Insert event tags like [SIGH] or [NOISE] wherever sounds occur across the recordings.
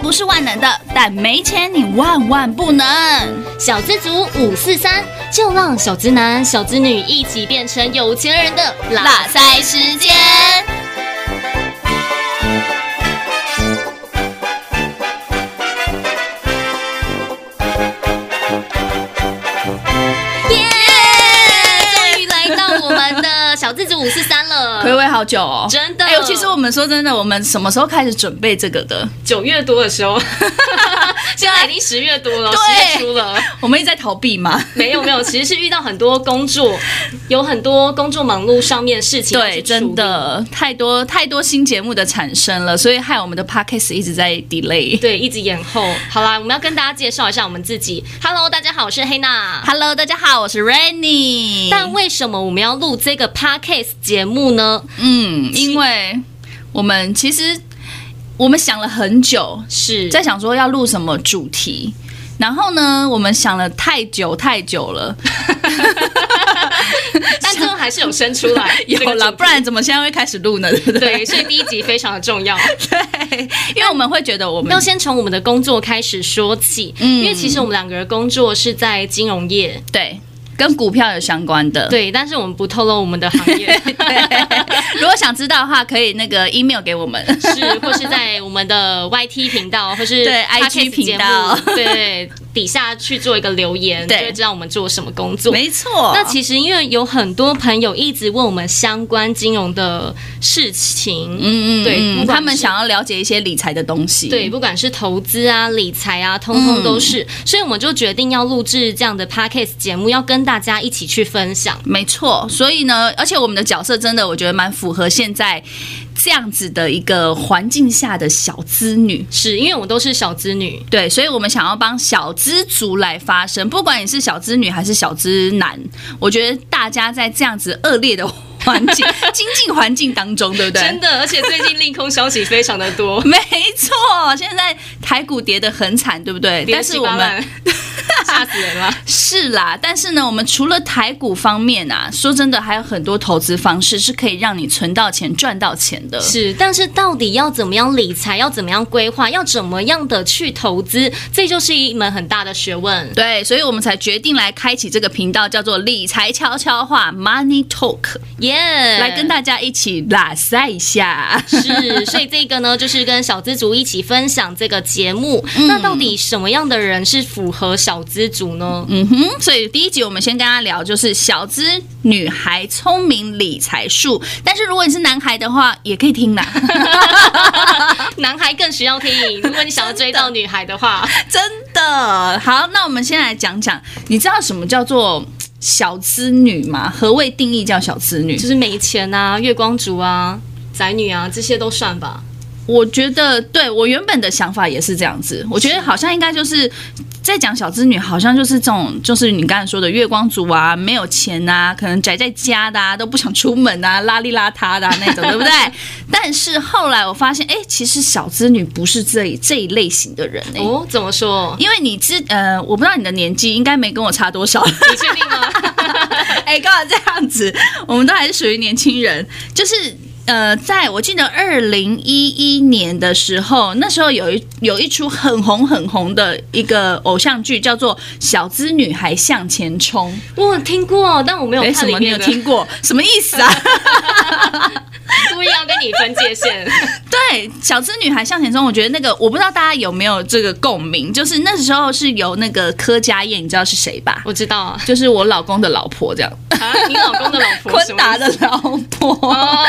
不是万能的，但没钱你万万不能。小资族五四三，就让小资男、小资女一起变成有钱人的拉塞时间。好久哦，真的。哎呦，其实我们说真的，我们什么时候开始准备这个的？九月多的时候，[LAUGHS] [LAUGHS] 现在已经十月多了，十月初了。[LAUGHS] 我们一直在逃避吗？[LAUGHS] 没有没有，其实是遇到很多工作，有很多工作忙碌上面的事情。对，真的太多太多新节目的产生了，所以害我们的 podcast 一直在 delay，对，一直延后。好啦，我们要跟大家介绍一下我们自己。Hello，大家好，我是黑娜。Hello，大家好，我是 Rainy。但为什么我们要录这个 podcast？Podcast 节目呢？嗯，因为我们其实我们想了很久，是。在想说要录什么主题，然后呢，我们想了太久太久了，[LAUGHS] 但最后还是有生出来，[LAUGHS] 有了，不然怎么现在会开始录呢？对不对？对，所以第一集非常的重要，对，[LAUGHS] 因为我们会觉得我们要先从我们的工作开始说起，嗯，因为其实我们两个人工作是在金融业，对。跟股票有相关的，对，但是我们不透露我们的行业。[LAUGHS] 如果想知道的话，可以那个 email 给我们，是，或是在我们的 YT 频道，或是对 IG 频道，对。底下去做一个留言，对，就会知道我们做什么工作。没错。那其实因为有很多朋友一直问我们相关金融的事情，嗯嗯，对，他们想要了解一些理财的东西，对，不管是投资啊、理财啊，通通都是。嗯、所以我们就决定要录制这样的 podcast 节目，要跟大家一起去分享。没错。所以呢，而且我们的角色真的，我觉得蛮符合现在。这样子的一个环境下的小资女，是因为我们都是小资女，对，所以我们想要帮小资族来发声，不管你是小资女还是小资男，我觉得大家在这样子恶劣的环境、[LAUGHS] 经济环境当中，对不对？真的，而且最近利空消息非常的多，没错，现在台股跌得很惨，对不对？但是我们。[LAUGHS] 吓死人了！是啦，但是呢，我们除了台股方面啊，说真的，还有很多投资方式是可以让你存到钱、赚到钱的。是，但是到底要怎么样理财，要怎么样规划，要怎么样的去投资，这就是一门很大的学问。对，所以我们才决定来开启这个频道，叫做理财悄悄话 （Money Talk）。耶，来跟大家一起拉塞一下。是，所以这个呢，就是跟小资族一起分享这个节目。嗯、那到底什么样的人是符合小资？资族呢？嗯哼，所以第一集我们先跟他聊，就是小资女孩聪明理财术。但是如果你是男孩的话，也可以听啦。[LAUGHS] 男孩更需要听。如果你想要追到女孩的话，[LAUGHS] 真的好。那我们先来讲讲，你知道什么叫做小资女吗？何谓定义叫小资女？就是没钱啊、月光族啊、宅女啊，这些都算吧。我觉得，对，我原本的想法也是这样子。我觉得好像应该就是在讲小资女，好像就是这种，就是你刚才说的月光族啊，没有钱啊，可能宅在家的啊，都不想出门啊，邋里邋遢的啊，那种，对不对？[LAUGHS] 但是后来我发现，哎，其实小资女不是这这一类型的人哎。哦，怎么说？因为你知，呃，我不知道你的年纪，应该没跟我差多少。[LAUGHS] 你确定吗？[LAUGHS] 哎，刚好这样子？我们都还是属于年轻人，就是。呃，在我记得二零一一年的时候，那时候有一有一出很红很红的一个偶像剧，叫做《小资女孩向前冲》。我有听过，但我没有看。什么？你有听过？什么意思啊？[LAUGHS] [LAUGHS] 故意要跟你分界线。[LAUGHS] 对，《小资女孩向前冲》，我觉得那个我不知道大家有没有这个共鸣，就是那时候是由那个柯佳燕，你知道是谁吧？我知道啊，就是我老公的老婆这样。啊，你老公的老婆？[LAUGHS] 坤达的老婆。哦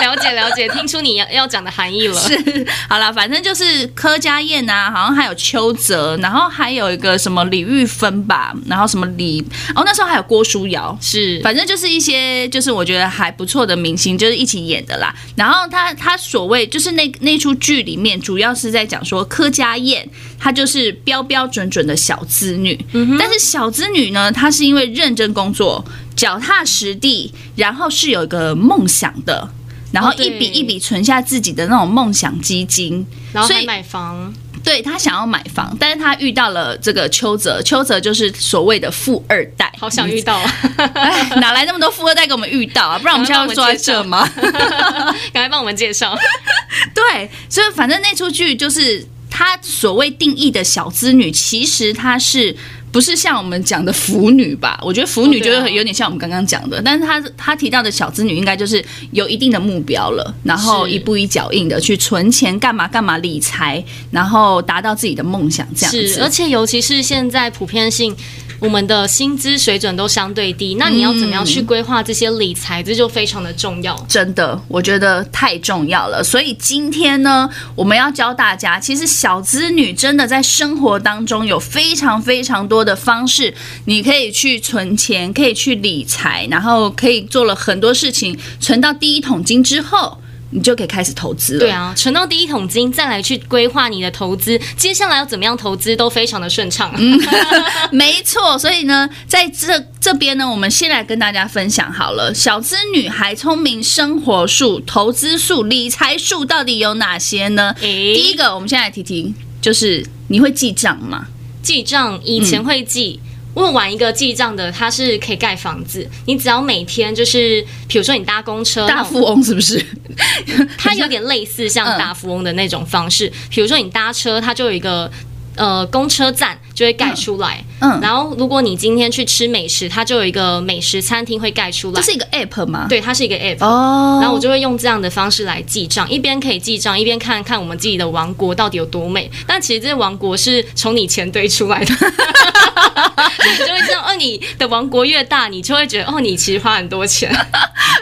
了解了解，听出你要要讲的含义了。是，好了，反正就是柯佳燕啊，好像还有邱泽，然后还有一个什么李玉芬吧，然后什么李哦，那时候还有郭书瑶，是，反正就是一些就是我觉得还不错的明星，就是一起演的啦。然后他他所谓就是那那出剧里面，主要是在讲说柯佳燕她就是标标准准的小资女，嗯，但是小资女呢，她是因为认真工作、脚踏实地，然后是有一个梦想的。然后一笔一笔存下自己的那种梦想基金，然后还买房。对，他想要买房，但是他遇到了这个邱泽，邱泽就是所谓的富二代。好想遇到啊！[LAUGHS] 哪来那么多富二代给我们遇到啊？不然我们现在要坐在这吗？[LAUGHS] 赶快帮我们介绍。[LAUGHS] 对，所以反正那出剧就是。他所谓定义的小资女，其实她是。不是像我们讲的腐女吧？我觉得腐女就是有点像我们刚刚讲的，哦啊、但是她她提到的小资女应该就是有一定的目标了，然后一步一脚印的去存钱，干嘛干嘛理财，然后达到自己的梦想这样子。是，而且尤其是现在普遍性。我们的薪资水准都相对低，那你要怎么样去规划这些理财？嗯，这就非常的重要。真的，我觉得太重要了。所以今天呢，我们要教大家，其实小资女真的在生活当中有非常非常多的方式，你可以去存钱，可以去理财，然后可以做了很多事情，存到第一桶金之后。你就可以开始投资了。对啊，存到第一桶金，再来去规划你的投资，接下来要怎么样投资都非常的顺畅。嗯，[LAUGHS] 没错。所以呢，在这这边呢，我们先来跟大家分享好了，小资女孩聪明生活术、投资术、理财术到底有哪些呢？诶，第一个，我们先来提提，就是你会记账吗？记账以前会记。嗯问完一个记账的，他是可以盖房子。你只要每天就是，比如说你搭公车，大富翁是不是？[LAUGHS] 他有点类似像大富翁的那种方式。比如说你搭车，他就有一个。呃，公车站就会盖出来，嗯，嗯，然后如果你今天去吃美食，它就有一个美食餐厅会盖出来。这是一个 app 吗？对，它是一个 app。哦，然后我就会用这样的方式来记账，一边可以记账，一边看看我们自己的王国到底有多美。但其实这些王国是从你钱堆出来的，[LAUGHS] 你就会知道，哦，你的王国越大，你就会觉得，哦，你其实花很多钱。[LAUGHS]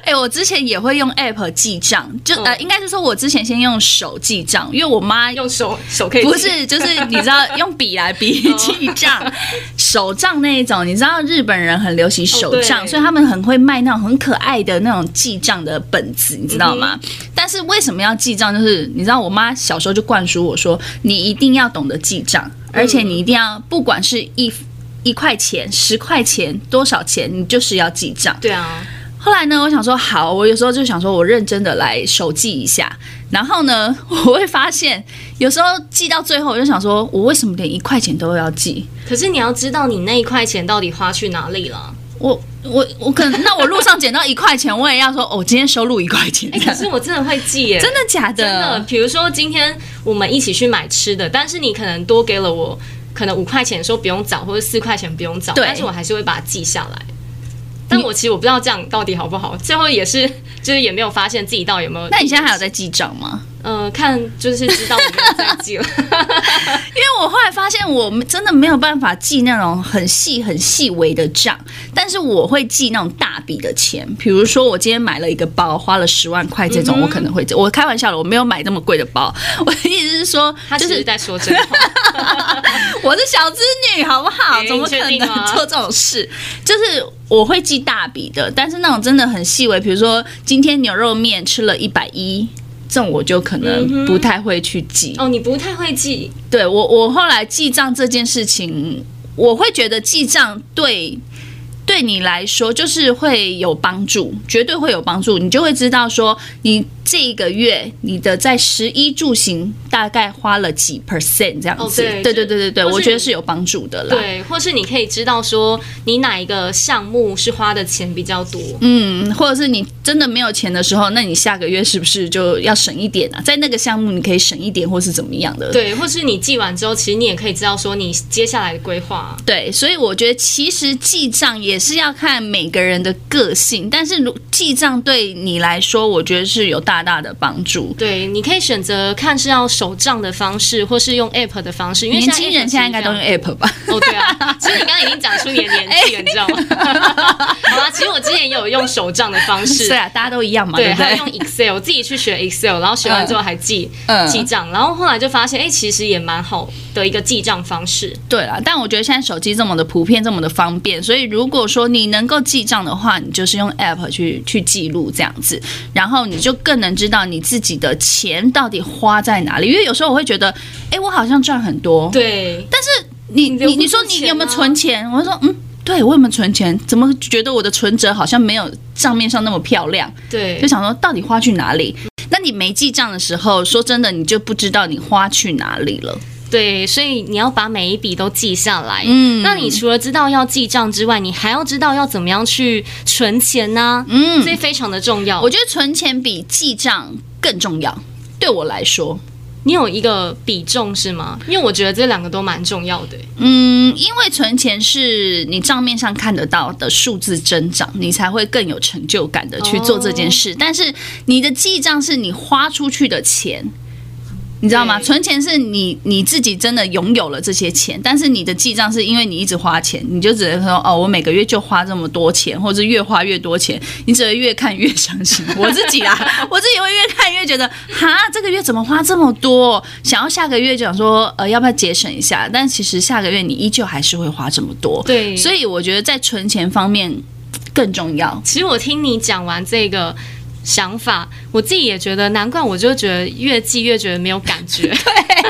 哎、欸，我之前也会用 app 记账，就呃，应该是说我之前先用手记账，因为我妈用手手可以，不是，就是你知道。用笔来笔记 [LAUGHS] 账，手账那一种，你知道日本人很流行手账，所以他们很会卖那种很可爱的那种记账的本子，你知道吗？但是为什么要记账？就是你知道，我妈小时候就灌输我说，你一定要懂得记账，而且你一定要，不管是一一块钱、十块钱、多少钱，你就是要记账。对啊。后来呢，我想说好，我有时候就想说我认真的来手记一下。然后呢，[LAUGHS] 我会发现有时候记到最后，我就想说，我为什么连一块钱都要记？可是你要知道，你那一块钱到底花去哪里了？我我我可能，那我路上捡到一块钱，我也要说，哦，今天收入一块钱。欸，可是我真的会记耶，[LAUGHS] 真的假的？真的。比如说今天我们一起去买吃的，但是你可能多给了我可能五块钱，说不用找，或者四块钱不用找，但是我还是会把它记下来。但我其实我不知道这样到底好不好，最后也是就是也没有发现自己到底有没有。那你现在还有在记账吗？呃，看就是知道我没有在记了，[LAUGHS] 因为我后来发现我们真的没有办法记那种很细很细微的账，但是我会记那种大笔的钱，比如说我今天买了一个包，花了十万块这种，我可能会记。我开玩笑了，我没有买那么贵的包，[LAUGHS] 我的意思是说，他就是在说真话。[LAUGHS] 我是小资女，好不好？怎么可能做这种事？就是。我会记大笔的，但是那种真的很细微，比如说今天牛肉面吃了一百一，这种我就可能不太会去记。哦，你不太会记？对，我，我后来记账这件事情，我会觉得记账对。对你来说就是会有帮助，绝对会有帮助。你就会知道说，你这一个月你的在食衣住行大概花了几 percent 这样子。对对对对对，我觉得是有帮助的啦。对，或是你可以知道说，你哪一个项目是花的钱比较多。嗯，或者是你真的没有钱的时候，那你下个月是不是就要省一点啊？在那个项目你可以省一点，或是怎么样的？对，或是你记完之后，其实你也可以知道说你接下来的规划。对，所以我觉得其实记账也。是要看每个人的个性，但是如记账对你来说，我觉得是有大大的帮助。对，你可以选择看是要手账的方式，或是用 App 的方式。因为年轻人现在应该都用 App 吧？[LAUGHS] 哦，对啊，其实你刚刚已经讲出你的年纪了，你知道吗？[LAUGHS] 好啊，其实我之前也有用手账的方式。[LAUGHS] 对啊，大家都一样嘛。对，还有用 Excel，我自己去学 Excel，然后学完之后还记、嗯、记账，然后后来就发现，哎，其实也蛮好的一个记账方式。对啦，但我觉得现在手机这么的普遍，这么的方便，所以如果说你能够记账的话，你就是用 App 去去记录这样子，然后你就更能知道你自己的钱到底花在哪里。因为有时候我会觉得，哎，我好像赚很多，对，但是你你你说你有没有存钱？我说嗯，对，我有没有存钱？怎么觉得我的存折好像没有账面上那么漂亮？对，就想说到底花去哪里？那你没记账的时候，说真的，你就不知道你花去哪里了。对，所以你要把每一笔都记下来。嗯，那你除了知道要记账之外，你还要知道要怎么样去存钱呢、啊？嗯，这非常的重要。我觉得存钱比记账更重要。对我来说，你有一个比重是吗？因为我觉得这两个都蛮重要的。嗯，因为存钱是你账面上看得到的数字增长，你才会更有成就感的去做这件事。哦、但是你的记账是你花出去的钱。你知道吗？存钱是你你自己真的拥有了这些钱，但是你的记账是因为你一直花钱，你就只能说哦，我每个月就花这么多钱，或者越花越多钱，你只会越看越伤心。[LAUGHS] 我自己啊，我自己会越看越觉得，哈，这个月怎么花这么多？想要下个月就想说，呃，要不要节省一下？但其实下个月你依旧还是会花这么多。对，所以我觉得在存钱方面更重要。其实我听你讲完这个。想法，我自己也觉得，难怪我就觉得越记越觉得没有感觉，[LAUGHS] 对，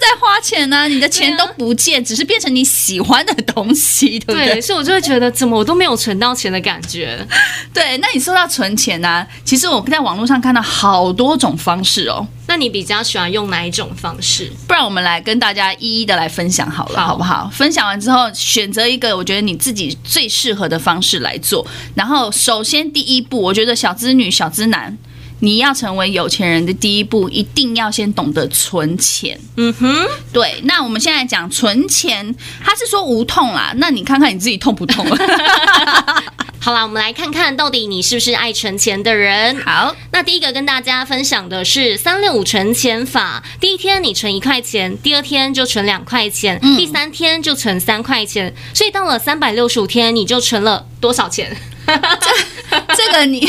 在花钱呢、啊，你的钱都不见，只是变成你喜欢的东西，对不对？对，所以我就会觉得，怎么我都没有存到钱的感觉。[LAUGHS] 对，那你说到存钱呢、啊？其实我在网络上看到好多种方式哦。那你比较喜欢用哪一种方式？不然我们来跟大家一一的来分享好了，好，好不好？分享完之后，选择一个我觉得你自己最适合的方式来做。然后，首先第一步，我觉得小资女、小资男，你要成为有钱人的第一步，一定要先懂得存钱。嗯哼，对。那我们现在讲存钱，他是说无痛啦，那你看看你自己痛不痛？[LAUGHS] 好啦，我们来看看到底你是不是爱存钱的人。好，那第一个跟大家分享的是三六五存钱法。第一天你存一块钱，第二天就存两块钱，嗯，第三天就存三块钱，所以到了三百六十五天，你就存了多少钱？这这个你，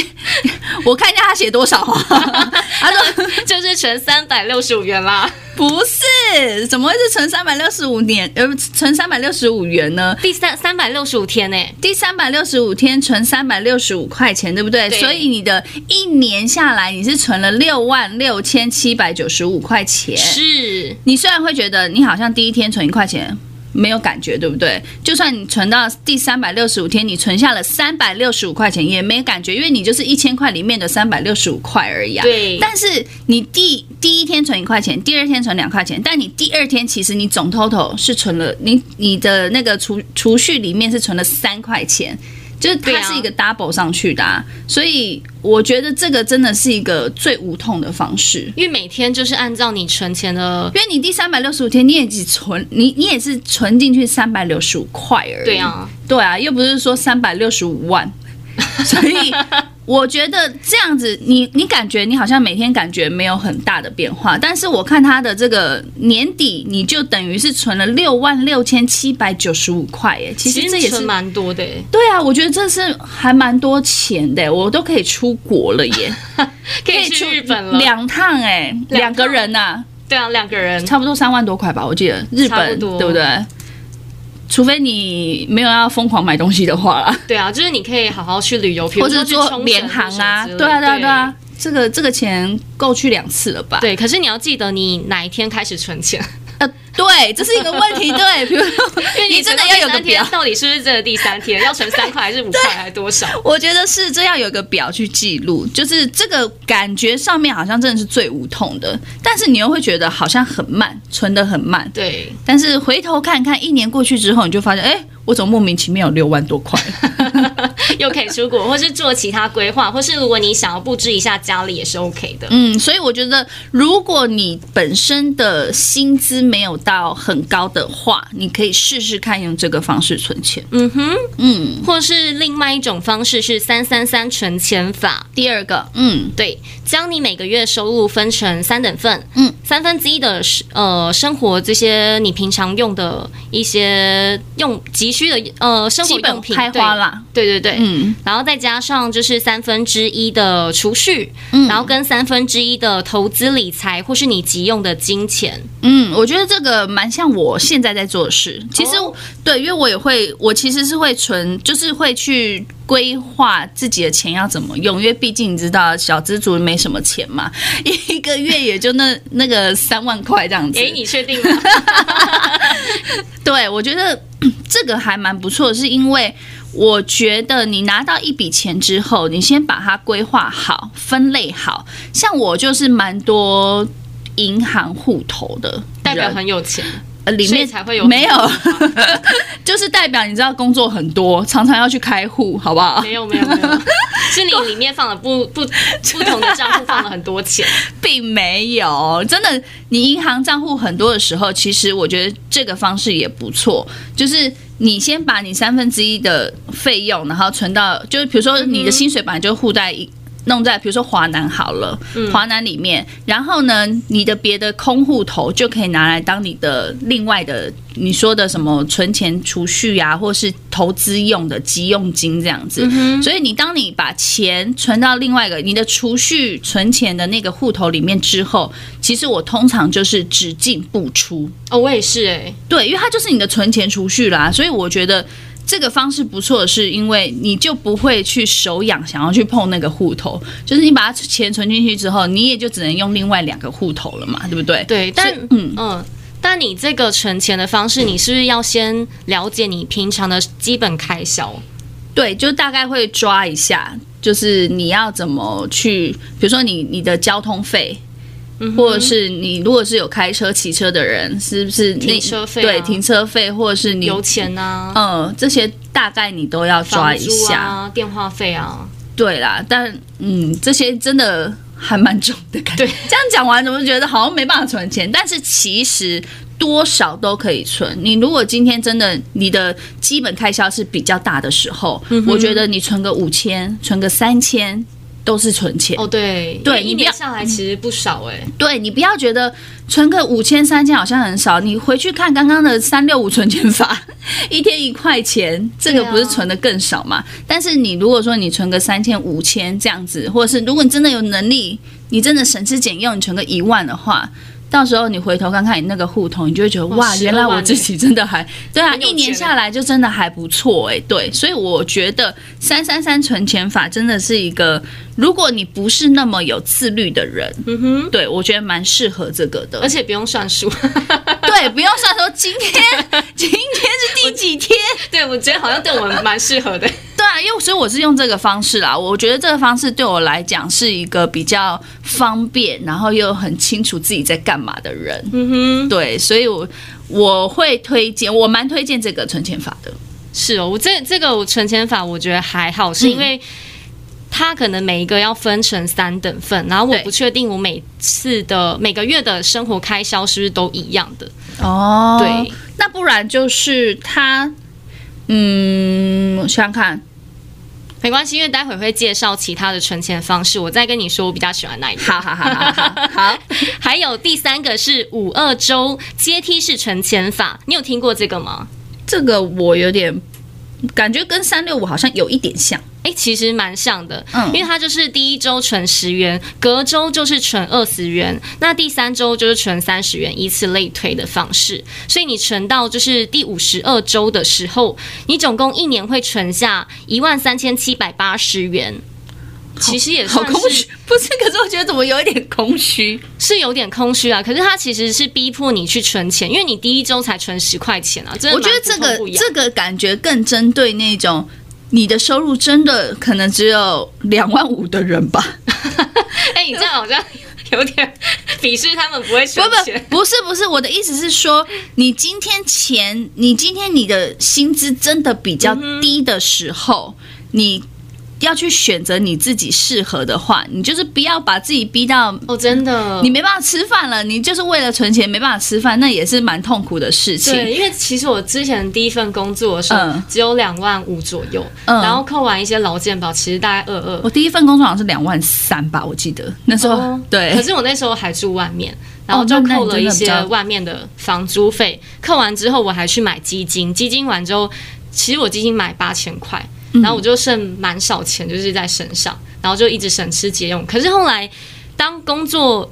我看一下他写多少啊？[LAUGHS] 他说 [LAUGHS] 就是存三百六十五元啦。不是，怎么会是存三百六十五年？呃，存三百六十五元呢？第三三百六十五天呢？第三百六十五天存三百六十五块钱，对不对？对。所以你的一年下来，你是存了六万六千七百九十五块钱。是。你虽然会觉得你好像第一天存一块钱。没有感觉，对不对？就算你存到第三百六十五天，你存下了三百六十五块钱，也没感觉，因为你就是一千块里面的三百六十五块而已啊。对。但是你第第一天存一块钱，第二天存两块钱，但你第二天其实你总 total 是存了，你你的那个储储蓄里面是存了三块钱。就是它是一个 double 上去的，啊，所以我觉得这个真的是一个最无痛的方式，因为每天就是按照你存钱的，因为你第三百六十五天你也只存，你你也是存进去三百六十五块而已，对啊，对啊，又不是说三百六十五万，[LAUGHS] 所以。我觉得这样子你，你你感觉你好像每天感觉没有很大的变化，但是我看他的这个年底，你就等于是存了六万六千七百九十五块耶，其实这也是蛮多的。对啊，我觉得这是还蛮多钱的，我都可以出国了耶，[LAUGHS] 可以去日本了两趟哎，两个人呐、啊，对啊，两个人差不多三万多块吧，我记得日本对不对？除非你没有要疯狂买东西的话啦，对啊，就是你可以好好去旅游，或者做联航啊，对啊，对啊，对啊，这个这个钱够去两次了吧？对，可是你要记得你哪一天开始存钱。对，这是一个问题。对，[LAUGHS] 比如说，因为你真的要有个表，到底是不是这个第三天 [LAUGHS] 要存三块还是五块还是多少？我觉得是这要，有个表去记录，就是这个感觉上面好像真的是最无痛的，但是你又会觉得好像很慢，存的很慢。对，但是回头看看，一年过去之后，你就发现，哎。我怎么莫名其妙有六万多块，[LAUGHS] [LAUGHS] 又可以出国，或是做其他规划，或是如果你想要布置一下家里也是 OK 的。嗯，所以我觉得，如果你本身的薪资没有到很高的话，你可以试试看用这个方式存钱。嗯哼，嗯，或是另外一种方式是三三三存钱法。第二个，嗯，对，将你每个月收入分成三等份，嗯，三分之一的呃生活这些你平常用的一些用急需的呃生活用品开花啦，对。对对对，嗯，然后再加上就是三分之一的储蓄，嗯，然后跟三分之一的投资理财或是你急用的金钱，嗯，我觉得这个蛮像我现在在做的事。其实、哦、对，因为我也会，我其实是会存，就是会去规划自己的钱要怎么用，因为毕竟你知道小资族没什么钱嘛，[LAUGHS] 一个月也就那那个三万块这样子。诶，你确定吗？[LAUGHS] 对，我觉得。[CLEARS THROAT] 这个还蛮不错，是因为我觉得你拿到一笔钱之后，你先把它规划好、分类好。像我就是蛮多银行户头的，代表很有钱。呃，里面才会有没有，[LAUGHS] 就是代表你知道工作很多，常常要去开户，好不好？没有没有没有，[LAUGHS] 是你里面放了不不不同的账户放了很多钱，[LAUGHS] 并没有，真的，你银行账户很多的时候，其实我觉得这个方式也不错，就是你先把你三分之一的费用，然后存到，就是比如说你的薪水本来就互带一。弄在比如说华南好了，华南里面，然后呢，你的别的空户头就可以拿来当你的另外的你说的什么存钱储蓄啊，或是投资用的急用金这样子。所以你当你把钱存到另外一个你的储蓄存钱的那个户头里面之后，其实我通常就是只进不出。哦，我也是哎，对，因为它就是你的存钱储蓄啦，所以我觉得。这个方式不错是，因为你就不会去手痒，想要去碰那个户头，就是你把它钱存进去之后，你也就只能用另外两个户头了嘛，对不对？对，但嗯嗯，但你这个存钱的方式，你是不是要先了解你平常的基本开销？对，就大概会抓一下，就是你要怎么去，比如说你你的交通费。或者是你如果是有开车骑车的人，是不是停车费？对，停车费或者是你油钱啊，嗯，这些大概你都要抓一下。啊，电话费啊，对啦，但嗯，这些真的还蛮重的感觉。对，这样讲完怎么觉得好像没办法存钱？但是其实多少都可以存。你如果今天真的你的基本开销是比较大的时候，嗯、我觉得你存个五千，存个三千。都是存钱哦，对对，一年下来其实不少哎。对，你不要觉得存个五千三千好像很少，你回去看刚刚的三六五存钱法，[LAUGHS] 一天一块钱，这个不是存的更少吗？但是你如果说你存个三千五千这样子，或者是如果你真的有能力，你真的省吃俭用，你存个一万的话。到时候你回头看看你那个户头，你就会觉得哇，原来我自己真的还对啊，一年下来就真的还不错哎，对，所以我觉得三三三存钱法真的是一个，如果你不是那么有自律的人，嗯哼，对我觉得蛮适合这个的，而且不用算数，[LAUGHS] 对，不用算说今天 [LAUGHS] 今天是第几天，对我觉得好像对我们蛮适合的。对啊，因为所以我是用这个方式啦。我觉得这个方式对我来讲是一个比较方便，然后又很清楚自己在干嘛的人。嗯哼，对，所以我我会推荐，我蛮推荐这个存钱法的。是哦，我这这个我存钱法我觉得还好，是因为它可能每一个要分成三等份，然后我不确定我每次的每个月的生活开销是不是都一样的。哦，对，那不然就是它，嗯，我想想看。没关系，因为待会会介绍其他的存钱方式，我再跟你说我比较喜欢哪一个。好好好好好，好。还有第三个是五二周阶梯式存钱法，你有听过这个吗？这个我有点感觉跟三六五好像有一点像。哎，其实蛮像的，嗯，因为它就是第一周存十元，隔周就是存二十元，那第三周就是存三十元，以此类推的方式。所以你存到就是第五十二周的时候，你总共一年会存下一万三千七百八十元。其实也算是好空虚，不是？可是我觉得怎么有一点空虚，是有点空虚啊。可是它其实是逼迫你去存钱，因为你第一周才存十块钱啊。真的，我觉得这个这个感觉更针对那种。你的收入真的可能只有两万五的人吧？[LAUGHS] 哎、欸，你这样好像有点鄙视他们不会存钱。不不，不是不是，我的意思是说，你今天钱，你今天你的薪资真的比较低的时候，嗯、你。要去选择你自己适合的话，你就是不要把自己逼到哦，真的，你没办法吃饭了，你就是为了存钱没办法吃饭，那也是蛮痛苦的事情。对，因为其实我之前第一份工作的时候只有两万五左右，嗯，然后扣完一些劳健保，其实大概二二。我第一份工作好像是两万三吧，我记得那时候、哦、对。可是我那时候还住外面，然后就扣了一些外面的房租费，扣完之后我还去买基金，基金完之后，其实我基金买八千块。然后我就剩蛮少钱，就是在身上，然后就一直省吃俭用。可是后来，当工作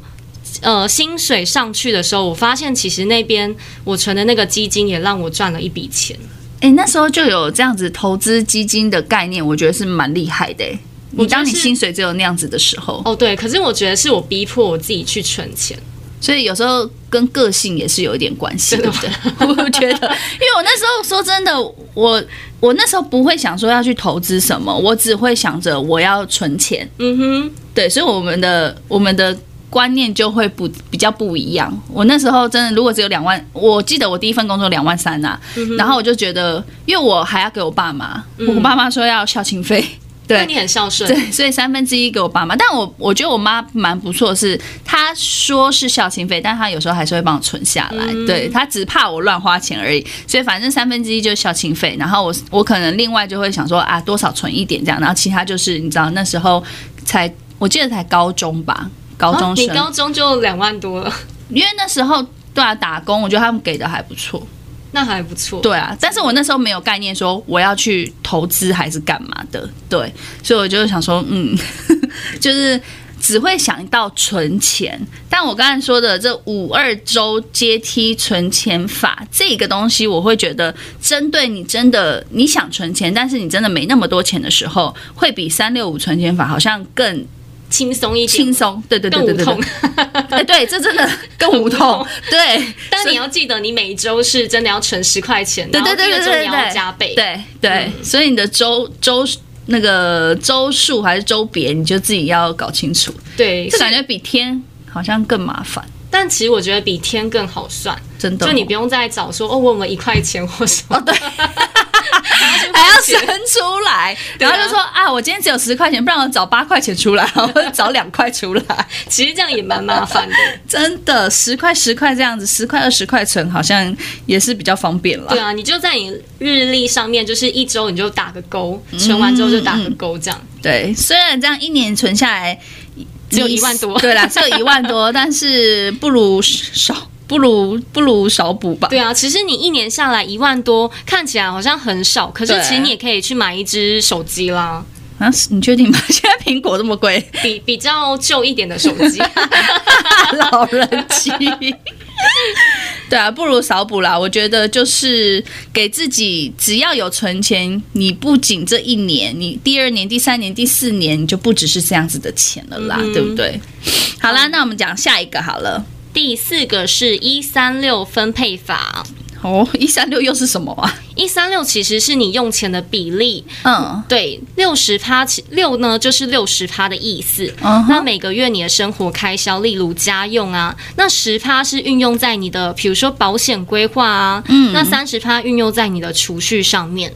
呃薪水上去的时候，我发现其实那边我存的那个基金也让我赚了一笔钱。哎，那时候就有这样子投资基金的概念，我觉得是蛮厉害的。你当你薪水只有那样子的时候，哦对，可是我觉得是我逼迫我自己去存钱。所以有时候跟个性也是有一点关系，对不对？[LAUGHS] 我觉得，因为我那时候说真的，我我那时候不会想说要去投资什么，我只会想着我要存钱。嗯哼，对，所以我们的我们的观念就会不比较不一样。我那时候真的，如果只有两万，我记得我第一份工作两万三呐、啊嗯，然后我就觉得，因为我还要给我爸妈，嗯、我爸妈说要孝亲费。对，你很孝顺。对，所以三分之一给我爸妈，但我我觉得我妈蛮不错，是她说是孝亲费，但她有时候还是会帮我存下来。嗯、对，她只怕我乱花钱而已，所以反正三分之一就是孝亲费，然后我我可能另外就会想说啊，多少存一点这样，然后其他就是你知道那时候才我记得才高中吧，高中生，啊、你高中就两万多了，因为那时候对啊打工，我觉得他们给的还不错。那还不错，对啊，但是我那时候没有概念说我要去投资还是干嘛的，对，所以我就想说，嗯，[LAUGHS] 就是只会想到存钱。但我刚才说的这五二周阶梯存钱法这个东西，我会觉得针对你真的你想存钱，但是你真的没那么多钱的时候，会比三六五存钱法好像更。轻松一点，轻松，对对对对对，对，[LAUGHS] 哎，对，这真的 [LAUGHS] 更无痛，对。但你要记得，你每周是真的要存十块钱，对对对对对，你要加倍，对对，对。所以你的周周那个周数还是周别，你就自己要搞清楚。对，这感觉比天好像更麻烦。但其实我觉得比天更好算，真的，就你不用再找说哦，我们一块钱或什么，哦，对，[LAUGHS] 生出来，[LAUGHS] 然后就说啊，啊，我今天只有十块钱，不然我找八块钱出来，或者找两块出来，[LAUGHS] 其实这样也蛮麻烦的，真的，十块十块这样子，十块二十块存好像也是比较方便了。对啊，你就在你日历上面，就是一周你就打个勾，存完之后就打个勾，这样。对，虽然这样一年存下来。只有一万多，对啦，只有一万多，[LAUGHS] 但是不如少，不如不如少补吧。对啊，其实你一年下来一万多，看起来好像很少，可是其实你也可以去买一支手机啦。啊，你确定吗？[LAUGHS] 现在苹果这么贵，比比较旧一点的手机，[LAUGHS] 老人机。[LAUGHS] 对啊，不如少补啦。我觉得就是给自己，只要有存钱，你不仅这一年，你第二年、第三年、第四年，你就不只是这样子的钱了啦，嗯、对不对？好啦，那我们讲下一个好了。第四个是一三六分配法。哦，一三六又是什么啊？一三六其实是你用钱的比例，嗯，对，六十趴，六呢就是六十趴的意思。嗯，那每个月你的生活开销，例如家用啊，那十趴是运用在你的，比如说保险规划啊，嗯，那三十趴运用在你的储蓄上面。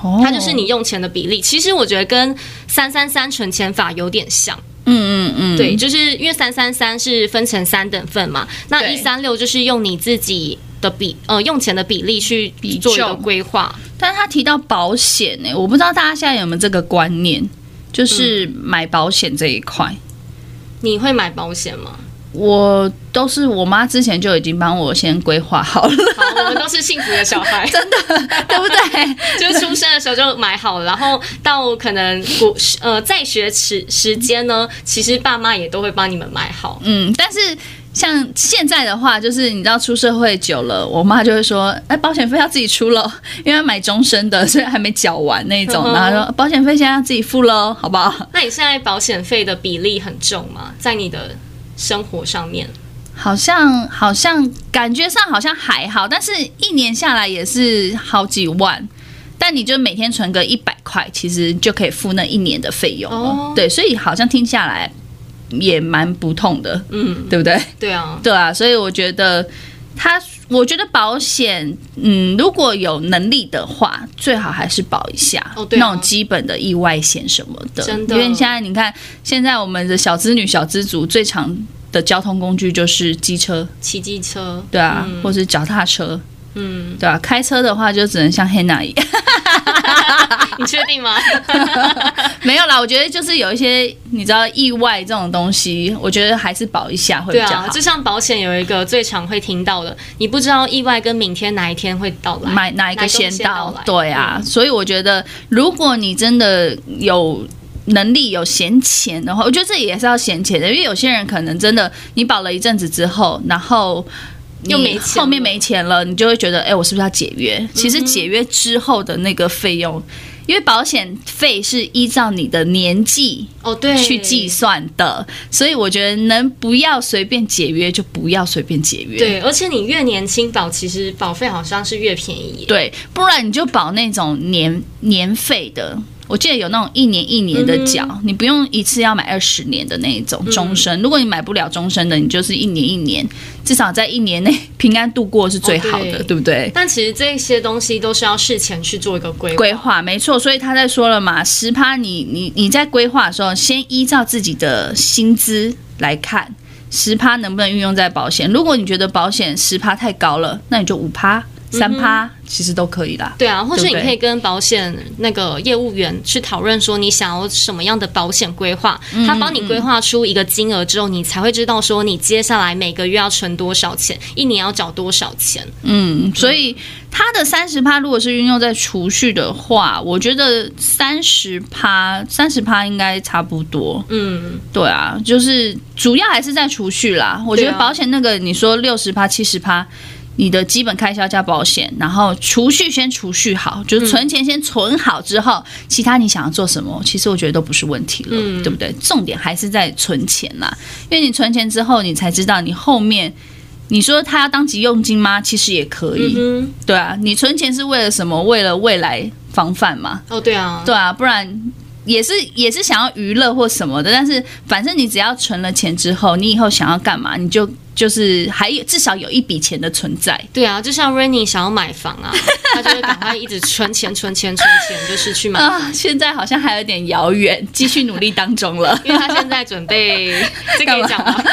哦，它就是你用钱的比例。其实我觉得跟三三三存钱法有点像。嗯嗯嗯，对，就是因为三三三是分成三等份嘛，那一三六就是用你自己。的比呃用钱的比例去做一个规划，但是他提到保险呢、欸，我不知道大家现在有没有这个观念，就是买保险这一块、嗯，你会买保险吗？我都是我妈之前就已经帮我先规划好了，好，我们都是幸福的小孩，[LAUGHS] 真的对不对？[LAUGHS] 就出生的时候就买好了，然后到可能国呃在学时时间呢，其实爸妈也都会帮你们买好，嗯，但是。像现在的话，就是你知道出社会久了，我妈就会说：“哎，保险费要自己出喽，因为要买终身的，所以还没缴完那种。嗯”然后说：“保险费现在要自己付喽，好不好？” [LAUGHS] 那你现在保险费的比例很重吗？在你的生活上面，好像好像感觉上好像还好，但是一年下来也是好几万。但你就每天存个一百块，其实就可以付那一年的费用了。哦。对，所以好像听下来。也蛮不痛的，嗯，对不对？对啊，对啊，所以我觉得他，我觉得保险，嗯，如果有能力的话，最好还是保一下，哦，那种基本的意外险什么的，真的。因为现在你看，现在我们的小资女、小资族最常的交通工具就是机车、骑机车，对啊，嗯，或是脚踏车，嗯，对啊，开车的话就只能像黑娜一样。[LAUGHS] 你确定吗？[LAUGHS] 没有啦，我觉得就是有一些你知道意外这种东西，我觉得还是保一下会比较好。对啊，就像保险有一个最常会听到的，你不知道意外跟明天哪一天会到来，买哪一个先到？对啊，嗯，所以我觉得如果你真的有能力有闲钱的话，我觉得这也是要闲钱的，因为有些人可能真的你保了一阵子之后，然后。又没钱，后面没钱了，你就会觉得，哎，我是不是要解约？其实解约之后的那个费用，因为保险费是依照你的年纪哦对去计算的，所以我觉得能不要随便解约就不要随便解约。对，而且你越年轻保，其实保费好像是越便宜。对，不然你就保那种年年费的。我记得有那种一年一年的缴，嗯、你不用一次要买二十年的那一种终身。嗯、如果你买不了终身的，你就是一年一年，至少在一年内平安度过是最好的，哦、对，对不对？但其实这些东西都是要事前去做一个规规划，没错。所以他在说了嘛，十趴，你你你在规划的时候，先依照自己的薪资来看，十趴能不能运用在保险？如果你觉得保险十趴太高了，那你就五趴。三趴其实都可以啦，对啊，或是你可以跟保险那个业务员去讨论说你想要什么样的保险规划，他帮你规划出一个金额之后，你才会知道说你接下来每个月要存多少钱，一年要缴多少钱。嗯，所以他的三十趴如果是运用在储蓄的话，我觉得三十趴三十趴应该差不多。嗯，对啊，就是主要还是在储蓄啦。我觉得保险那个你说六十趴七十趴。你的基本开销加保险，然后储蓄先储蓄好，就是存钱先存好之后，嗯、其他你想要做什么，其实我觉得都不是问题了，嗯、对不对？重点还是在存钱啦，因为你存钱之后，你才知道你后面，你说他要当急用金吗？其实也可以，嗯、对啊，你存钱是为了什么？为了未来防范嘛。哦，对啊，对啊，不然也是也是想要娱乐或什么的，但是反正你只要存了钱之后，你以后想要干嘛，你就。就是还有至少有一笔钱的存在，对啊，就像 Rainy 想要买房啊，[LAUGHS] 他就会赶快一直存钱、存钱、存钱，就是去买啊。现在好像还有点遥远，继续努力当中了，因为他现在准备这个讲吗？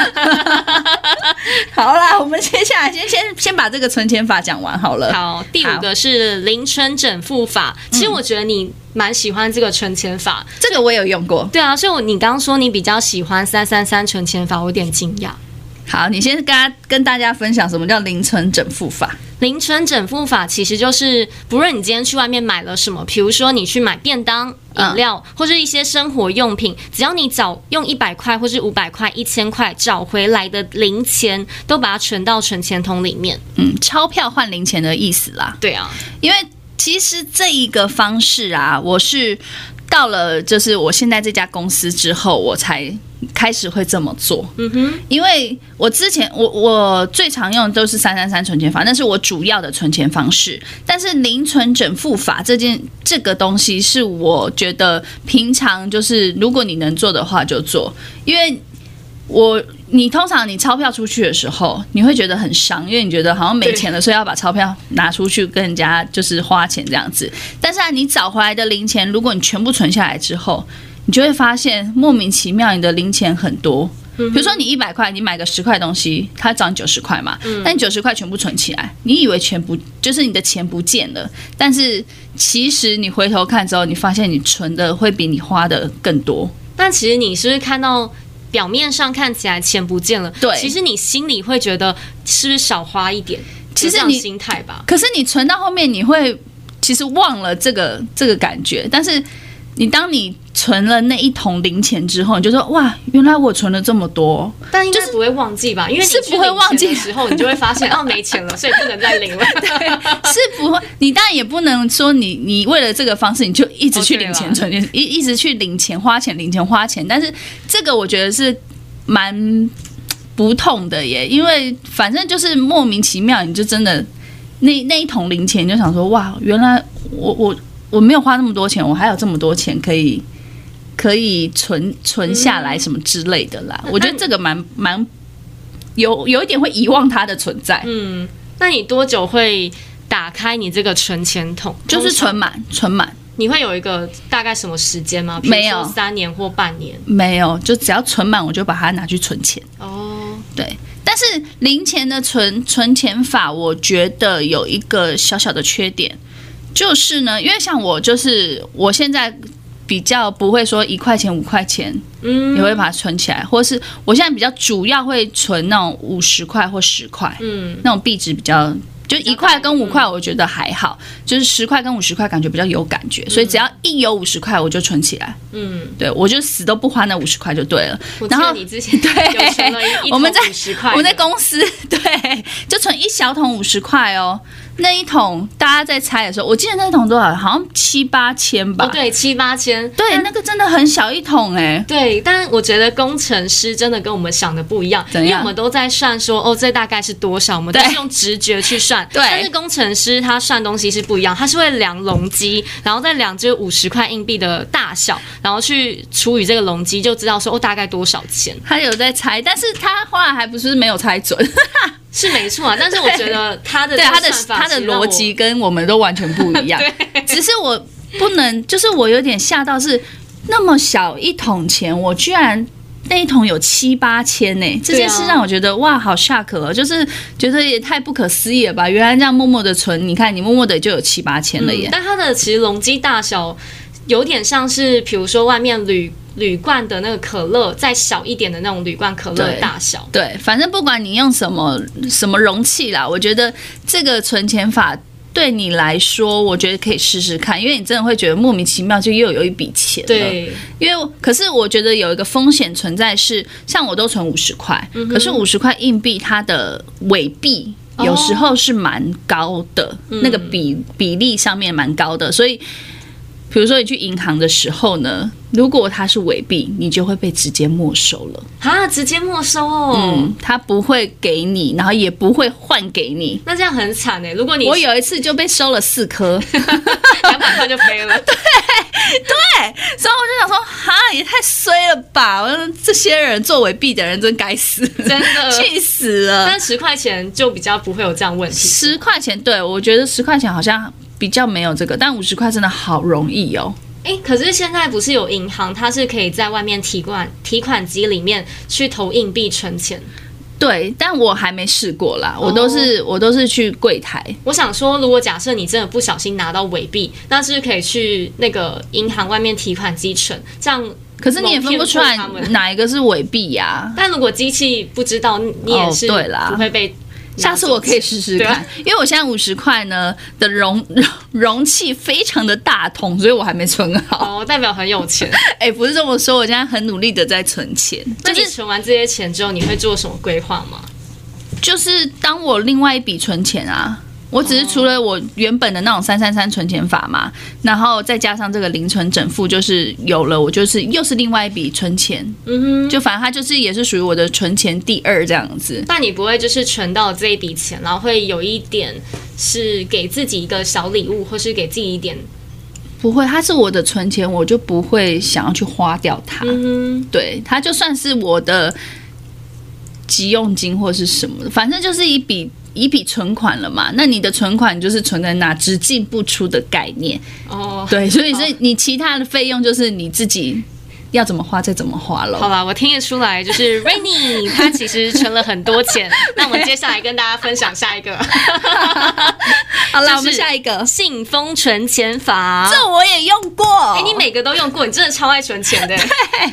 [LAUGHS] 好啦，我们接下来先先先把这个存钱法讲完好了。好，第五个是零存整付法。其实我觉得你蛮喜欢这个存钱法，这个我也有用过。对啊，所以我你刚刚说你比较喜欢三三三存钱法，我有点惊讶。好，你先跟大家跟大家分享什么叫零存整付法。零存整付法其实就是，不论你今天去外面买了什么，比如说你去买便当、饮料，嗯、或是一些生活用品，只要你找用一百块或是五百块、一千块找回来的零钱，都把它存到存钱筒里面。嗯，钞票换零钱的意思啦。对啊，因为其实这一个方式啊，我是到了就是我现在这家公司之后，我才。开始会这么做，嗯哼，因为我之前我我最常用的都是三三三存钱法，那是我主要的存钱方式。但是零存整付法这件这个东西是我觉得平常就是如果你能做的话就做，因为我你通常你钞票出去的时候你会觉得很伤，因为你觉得好像没钱了，所以要把钞票拿出去跟人家就是花钱这样子。但是啊，你找回来的零钱，如果你全部存下来之后。你就会发现莫名其妙，你的零钱很多。比如说你一百块，你买个十块东西，它涨九十块嘛。但你九十块全部存起来，你以为钱不就是你的钱不见了？但是其实你回头看之后，你发现你存的会比你花的更多。但其实你是不是看到表面上看起来钱不见了？对，其实你心里会觉得是不是少花一点？其实你心态吧。可是你存到后面，你会其实忘了这个这个感觉。但是你当你存了那一桶零钱之后，你就说哇，原来我存了这么多，但应该不会忘记吧？因为你是不会忘记的时候，你就会发现哦，没钱了，[LAUGHS] 所以不能再领了。对，是不会。你当然也不能说你你为了这个方式，你就一直去领钱存钱，一一直去领钱花钱领钱花钱。但是这个我觉得是蛮不痛的耶，因为反正就是莫名其妙，你就真的那那一桶零钱，你就想说哇，原来我我我没有花那么多钱，我还有这么多钱可以。可以存存下来什么之类的啦，嗯、我觉得这个蛮蛮有有一点会遗忘它的存在。嗯，那你多久会打开你这个存钱筒？就是存满，存满。你会有一个大概什么时间吗？没有，三年或半年？没有，就只要存满，我就把它拿去存钱。哦，对。但是零钱的存存钱法，我觉得有一个小小的缺点，就是呢，因为像我，就是我现在。比较不会说一块钱五块钱，嗯，也会把它存起来，或是我现在比较主要会存那种五十块或十块，嗯，那种币值比较，就一块跟五块我觉得还好，就是十块跟五十块感觉比较有感觉，所以只要一有五十块我就存起来，嗯，对，我就死都不花那五十块就对了。然后你之前 [LAUGHS] 对，我们在我们在公司对，就存一小桶五十块哦。那一桶大家在猜的时候，我记得那一桶多少？好像七八千吧？哦，对，七八千。对，那个真的很小一桶哎、欸。对，但我觉得工程师真的跟我们想的不一样，因为我们都在算说哦，这大概是多少，我们都是用直觉去算。对，但是工程师他算东西是不一样，他是会量容积，然后再量这五十块硬币的大小，然后去除以这个容积，就知道说哦大概多少钱。他有在猜，但是他后来还不是没有猜准。是没错啊，[LAUGHS] 但是我觉得他的对他的他的逻辑跟我们都完全不一样。只是我不能，就是我有点吓到，是那么小一桶钱，我居然那一桶有七八千呢、欸。这件事让我觉得哇，好 shock 哦，就是觉得也太不可思议了吧？原来这样默默的存，你看你默默的就有七八千了耶。嗯、但它的其实容积大小有点像是，比如说外面铝。铝罐的那个可乐再小一点的那种铝罐可乐的大小，对，对，反正不管你用什么什么容器啦，我觉得这个存钱法对你来说，我觉得可以试试看，因为你真的会觉得莫名其妙就又有一笔钱。对，因为可是我觉得有一个风险存在是，像我都存五十块，嗯、可是五十块硬币它的尾币有时候是蛮高的，哦、那个比比例上面蛮高的，所以。比如说你去银行的时候呢，如果它是伪币，你就会被直接没收了啊！直接没收哦，嗯，他不会给你，然后也不会换给你，那这样很惨哎！如果你我有一次就被收了四颗，[LAUGHS] 两百块就赔了，[LAUGHS] 对对，所以我就想说，哈，也太衰了吧！我说这些人做伪币的人真该死，真的 [LAUGHS] 气死了。但十块钱就比较不会有这样问题，十块钱，对，我觉得十块钱好像。比较没有这个，但五十块真的好容易哦。诶，可是现在不是有银行，它是可以在外面提款提款机里面去投硬币存钱。对，但我还没试过啦，我都是、哦、我都是去柜台。我想说，如果假设你真的不小心拿到伪币，那是是可以去那个银行外面提款机存？这样，可是你也分不出来哪一个是伪币呀。但如果机器不知道，你也是，不会被。下次我可以试试看，因为我现在五十块呢的容 [LAUGHS] 容器非常的大桶，所以我还没存好。哦，代表很有钱。[LAUGHS] 哎，不是这么说，我现在很努力的在存钱。那你存完这些钱之后，你会做什么规划吗？就是当我另外一笔存钱啊。我只是除了我原本的那种三三三存钱法嘛，然后再加上这个零存整付，就是有了，我就是又是另外一笔存钱，嗯哼，就反正它就是也是属于我的存钱第二这样子。但你不会就是存到这一笔钱，然后会有一点是给自己一个小礼物，或是给自己一点？不会，它是我的存钱，我就不会想要去花掉它。嗯，对，它就算是我的急用金或是什么的，反正就是一笔。一笔存款了嘛？那你的存款就是存在那，只进不出的概念哦。对，所以是你其他的费用就是你自己要怎么花再怎么花了。好吧，我听得出来，就是 [LAUGHS] Rainy 他其实存了很多钱。[LAUGHS] 那我们接下来跟大家分享下一个。好了，我们下一个信封存钱法。这我也用过。哎，你每个都用过，你真的超爱存钱的。对，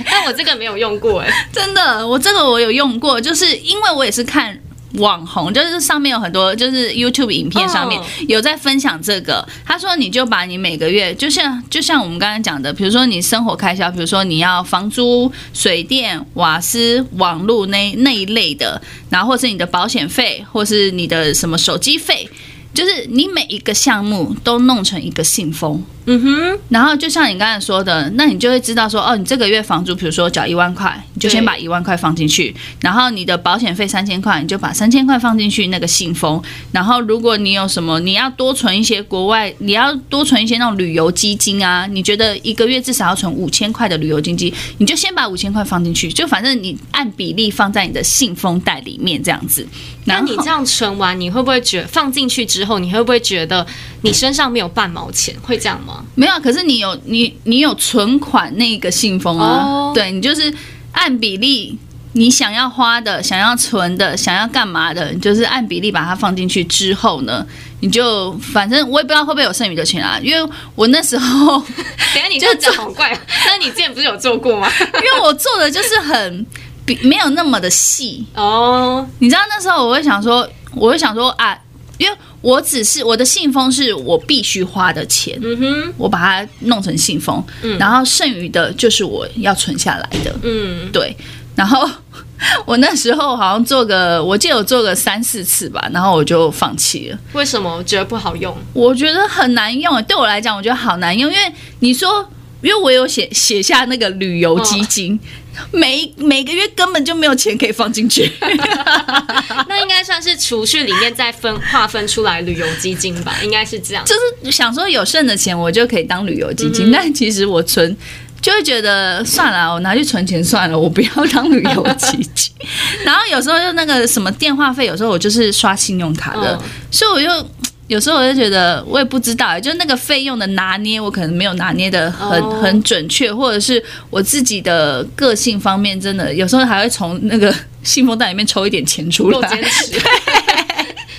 但我这个没有用过，哎，真的，我这个我有用过，就是因为我也是看。网红就是上面有很多，就是 YouTube 影片上面有在分享这个。他说，你就把你每个月，就像就像我们刚刚讲的，比如说你生活开销，比如说你要房租、水电、瓦斯、网络那那一类的，然后或是你的保险费，或是你的什么手机费，就是你每一个项目都弄成一个信封。嗯哼，然后就像你刚才说的，那你就会知道说，哦，你这个月房租，比如说缴一万块，你就先把一万块放进去，然后你的保险费三千块，你就把三千块放进去那个信封，然后如果你有什么，你要多存一些国外，你要多存一些那种旅游基金啊，你觉得一个月至少要存五千块的旅游基金，你就先把五千块放进去，就反正你按比例放在你的信封袋里面这样子。那你这样存完，你会不会觉得放进去之后，你会不会觉得你身上没有半毛钱？会这样吗？没有，可是你有你你有存款那个信封啊？Oh. 对，你就是按比例，你想要花的、想要存的、想要干嘛的，你就是按比例把它放进去之后呢，你就反正我也不知道会不会有剩余的钱啊，因为我那时候，[LAUGHS] 等下你这样讲好怪，[LAUGHS] 但是你之前不是有做过吗？[LAUGHS] 因为我做的就是很比没有那么的细哦，oh. 你知道那时候我会想说，我会想说啊。因为我只是我的信封是我必须花的钱，嗯哼，我把它弄成信封，嗯，然后剩余的就是我要存下来的，嗯，对，然后 [LAUGHS] 我那时候好像做个，我记得我做个三四次吧，然后我就放弃了。为什么？我觉得不好用？我觉得很难用，对我来讲，我觉得好难用，因为你说，因为我有写写下那个旅游基金，哦、每每个月根本就没有钱可以放进去。[LAUGHS] 那应该算是储蓄里面再分划分出来旅游基金吧？应该是这样，就是想说有剩的钱我就可以当旅游基金，嗯、但其实我存。就会觉得算了，我拿去存钱算了，我不要当旅游基金。[LAUGHS] 然后有时候就那个什么电话费，有时候我就是刷信用卡的，嗯、所以我就有时候我就觉得我也不知道，就那个费用的拿捏，我可能没有拿捏的很、哦、很准确，或者是我自己的个性方面，真的有时候还会从那个信封袋里面抽一点钱出来。[LAUGHS]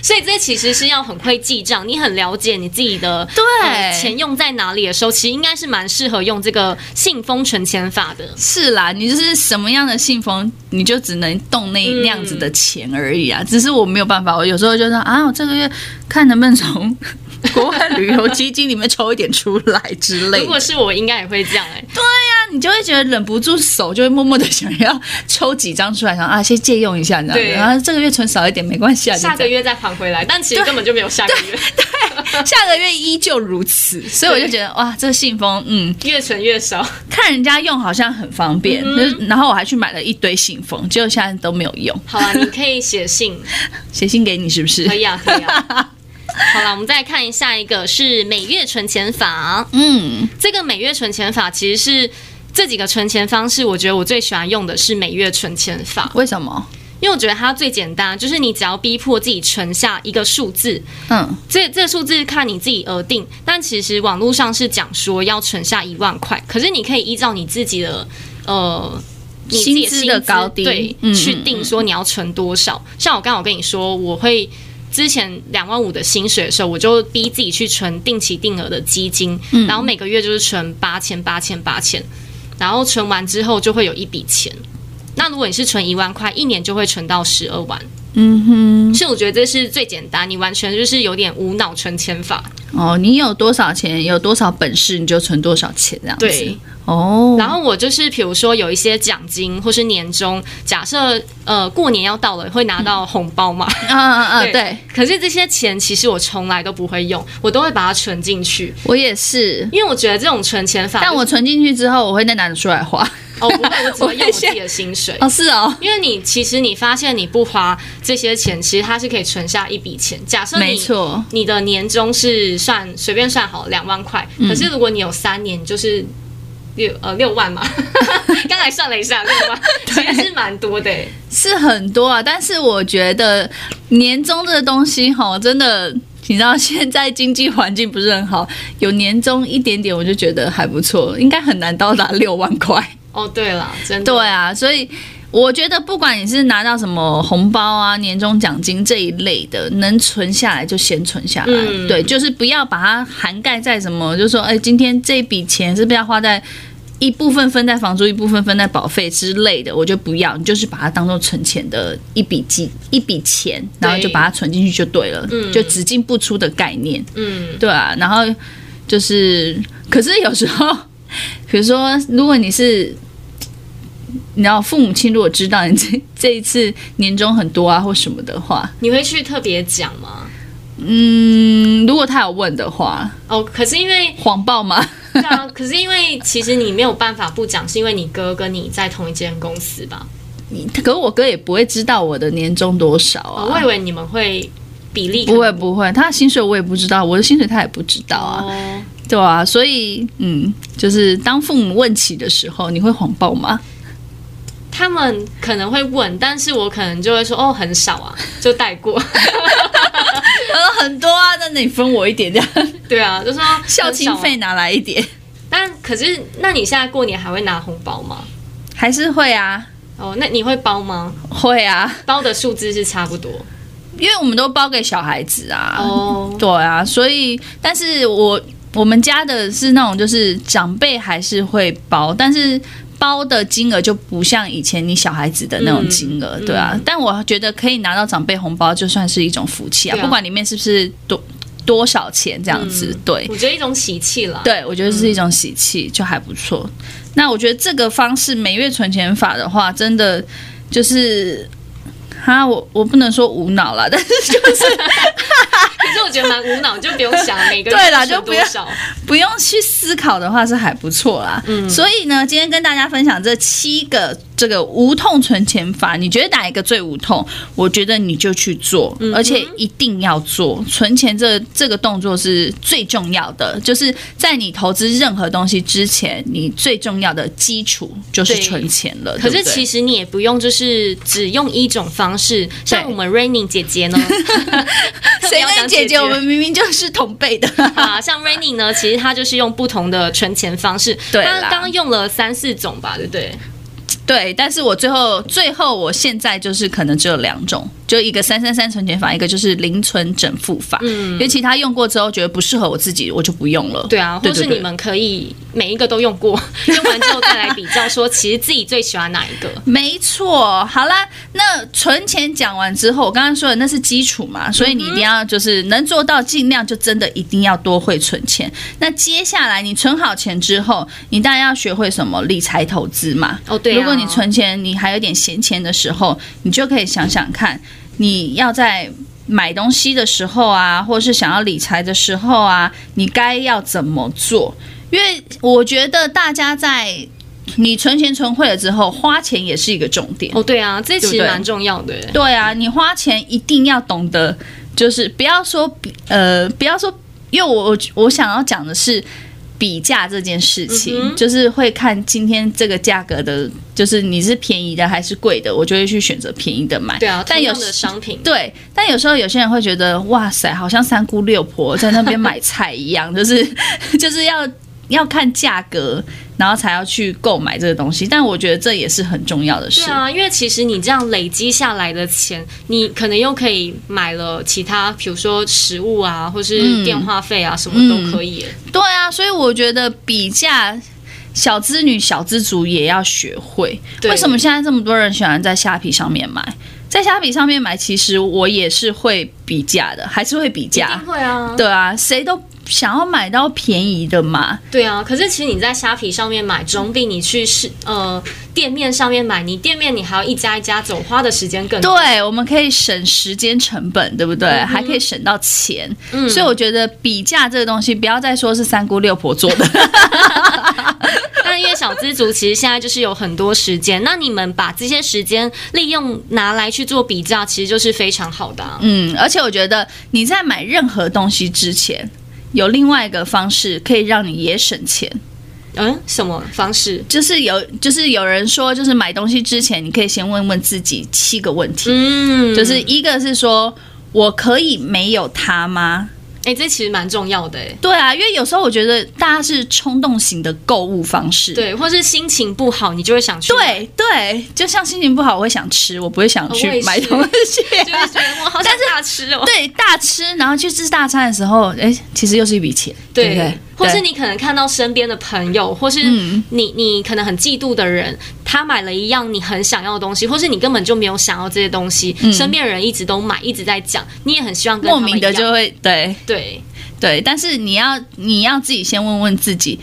所以这其实是要很会记账，你很了解你自己的对、呃、钱用在哪里的时候，其实应该是蛮适合用这个信封存钱法的。是啦，你就是什么样的信封，你就只能动那那样子的钱而已啊。嗯、只是我没有办法，我有时候就说啊，我这个月看能不能从 [LAUGHS] 国外旅游基金里面抽一点出来之类的。如果是我，应该也会这样哎、欸。对呀、啊，你就会觉得忍不住手就会默默的想要抽几张出来，想啊，先借用一下，你知道吗？然后这个月存少一点没关系啊，下个月再还。回来，但其实根本就没有下个月，对，[LAUGHS] 对，下个月依旧如此，所以我就觉得哇，这个信封，嗯，越存越少，看人家用好像很方便，嗯、然后我还去买了一堆信封，结果现在都没有用。好啊，你可以写信，[LAUGHS] 写信给你是不是？可以啊，可以啊。好了，我们再看一下一个是每月存钱法，嗯，这个每月存钱法其实是这几个存钱方式，我觉得我最喜欢用的是每月存钱法，为什么？因为我觉得它最简单，就是你只要逼迫自己存下一个数字，嗯，这这数字看你自己而定。但其实网络上是讲说要存下一万块，可是你可以依照你自己的呃你自己的薪资的高低对去定说你要存多少。像我刚刚我跟你说，我会之前两万五的薪水的时候，我就逼自己去存定期定额的基金，嗯、然后每个月就是存八千八千八千，然后存完之后就会有一笔钱。那如果你是存一万块，一年就会存到十二万。嗯哼，所以我觉得这是最简单，你完全就是有点无脑存钱法。哦，你有多少钱，有多少本事，你就存多少钱这样子。对，哦。然后我就是，比如说有一些奖金或是年终，假设呃过年要到了，会拿到红包嘛。嗯嗯嗯，对。可是这些钱其实我从来都不会用，我都会把它存进去。我也是，因为我觉得这种存钱法，但我存进去之后，我会再拿出来花。哦，不会，我只会用我自己的薪水。哦，是哦，因为你其实你发现你不花这些钱，其实它是可以存下一笔钱。假设你没错，你的年终是算随便算好两万块，可是如果你有三年，就是六呃六万嘛。[LAUGHS] 刚才算了一下，六万其实是蛮多的，是很多啊。但是我觉得年终这个东西哈，真的，你知道现在经济环境不是很好，有年终一点点，我就觉得还不错，应该很难到达六万块。哦，对了，真的对啊，所以我觉得不管你是拿到什么红包啊、年终奖金这一类的，能存下来就先存下来。嗯、对，就是不要把它涵盖在什么，就是说，哎，今天这笔钱是不是要花在一部分分在房租，一部分分在保费之类的？我就不要，你就是把它当做存钱的一笔记一笔钱，然后就把它存进去就对了，对就只进不出的概念。嗯，对啊，然后就是，可是有时候，[LAUGHS] 比如说，如果你是你知道父母亲如果知道你这 [LAUGHS] 这一次年终很多啊或什么的话，你会去特别讲吗？嗯，如果他有问的话，哦，可是因为谎报吗？对啊，可是因为其实你没有办法不讲，是因为你哥跟你在同一间公司吧？你可是我哥也不会知道我的年终多少啊。哦，我以为你们会比例，不会不会，他的薪水我也不知道，我的薪水他也不知道啊。哦，对啊，所以嗯，就是当父母问起的时候，你会谎报吗？他们可能会问，但是我可能就会说哦，很少啊，[LAUGHS] 就带过。呃，很多啊，那你分我一点这样。[LAUGHS] 对啊，就说孝亲费拿来一点。但可是，那你现在过年还会拿红包吗？还是会啊。哦，那你会包吗？会啊，包的数字是差不多，因为我们都包给小孩子啊。哦，对啊，所以，但是我我们家的是那种，就是长辈还是会包，但是。包的金额就不像以前你小孩子的那种金额，嗯、对啊。嗯、但我觉得可以拿到长辈红包，就算是一种福气啊。啊不管里面是不是多多少钱这样子，嗯、对。我觉得一种喜气了。对，我觉得是一种喜气，就还不错。嗯、那我觉得这个方式每月存钱法的话，真的就是。哈，我我不能说无脑了，但是就是，可是我觉得蛮无脑，就不用想每个人 [LAUGHS] 对啦，就不用不用去思考的话是还不错啦。嗯，所以呢，今天跟大家分享这七个。这个无痛存钱法，你觉得哪一个最无痛？我觉得你就去做，而且一定要做。存钱这这个动作是最重要的，就是在你投资任何东西之前，你最重要的基础就是存钱了。可是其实你也不用就是只用一种方式，像我们 Raining [LAUGHS] 姐姐呢，谁跟姐姐？我们明明就是同辈的 [LAUGHS] 啊。像 Raining 呢，其实她就是用不同的存钱方式，对，他刚用了三四种吧，对不对？对，但是我最后最后我现在就是可能只有两种。就一个三三三存钱法，一个就是零存整付法。嗯，因为其他用过之后觉得不适合我自己，我就不用了。对啊，或是你们可以每一个都用过，用完之后再来比较，说其实自己最喜欢哪一个。没错，好啦，那存钱讲完之后，我刚刚说的那是基础嘛，所以你一定要就是能做到，尽量就真的一定要多会存钱。那接下来你存好钱之后，你当然要学会什么理财投资嘛。哦，对啊。如果你存钱，你还有点闲钱的时候，你就可以想想看。你要在买东西的时候啊，或是想要理财的时候啊，你该要怎么做？因为我觉得大家在你存钱存会了之后，花钱也是一个重点。哦，对啊，这其实蛮重要的。对，对啊，你花钱一定要懂得，就是不要说呃，不要说，因为我我想要讲的是。比价这件事情，嗯，就是会看今天这个价格的，就是你是便宜的还是贵的，我就会去选择便宜的买。对啊，但有的商品，对，但有时候有些人会觉得，哇塞，好像三姑六婆在那边买菜一样，就是 [LAUGHS] 就是要。要看价格，然后才要去购买这个东西，但我觉得这也是很重要的事。对啊，因为其实你这样累积下来的钱，你可能又可以买了其他，比如说食物啊，或是电话费啊，嗯、什么都可以。对啊，所以我觉得比价，小资女、小资族也要学会。为什么现在这么多人喜欢在虾皮上面买？在虾皮上面买，其实我也是会比价的，还是会比价。会啊，对啊，谁都。想要买到便宜的嘛？对啊，可是其实你在虾皮上面买，总比你去是呃店面上面买，你店面你还要一家一家走，花的时间更多。对，我们可以省时间成本，对不对？嗯、还可以省到钱。嗯，所以我觉得比价这个东西，不要再说是三姑六婆做的。[LAUGHS] 但因为小资族其实现在就是有很多时间，那你们把这些时间利用拿来去做比较，其实就是非常好的、啊。嗯，而且我觉得你在买任何东西之前。有另外一个方式可以让你也省钱，嗯，什么方式？就是有，就是有人说，就是买东西之前，你可以先问问自己七个问题，嗯，就是一个是说，我可以没有它吗？哎、欸，这其实蛮重要的，哎。对啊，因为有时候我觉得大家是冲动型的购物方式，对，或是心情不好，你就会想去。对对，就像心情不好，我会想吃，我不会想去买东西，[LAUGHS] 就是觉得我好想大吃哦。对，大吃，然后去吃大餐的时候，哎、欸，其实又是一笔钱，对不对？或是你可能看到身边的朋友，或是你你可能很嫉妒的人，他买了一样你很想要的东西，或是你根本就没有想要这些东西，身边人一直都买，一直在讲，你也很希望跟他们莫名的就会对对对，但是你要你要自己先问问自己，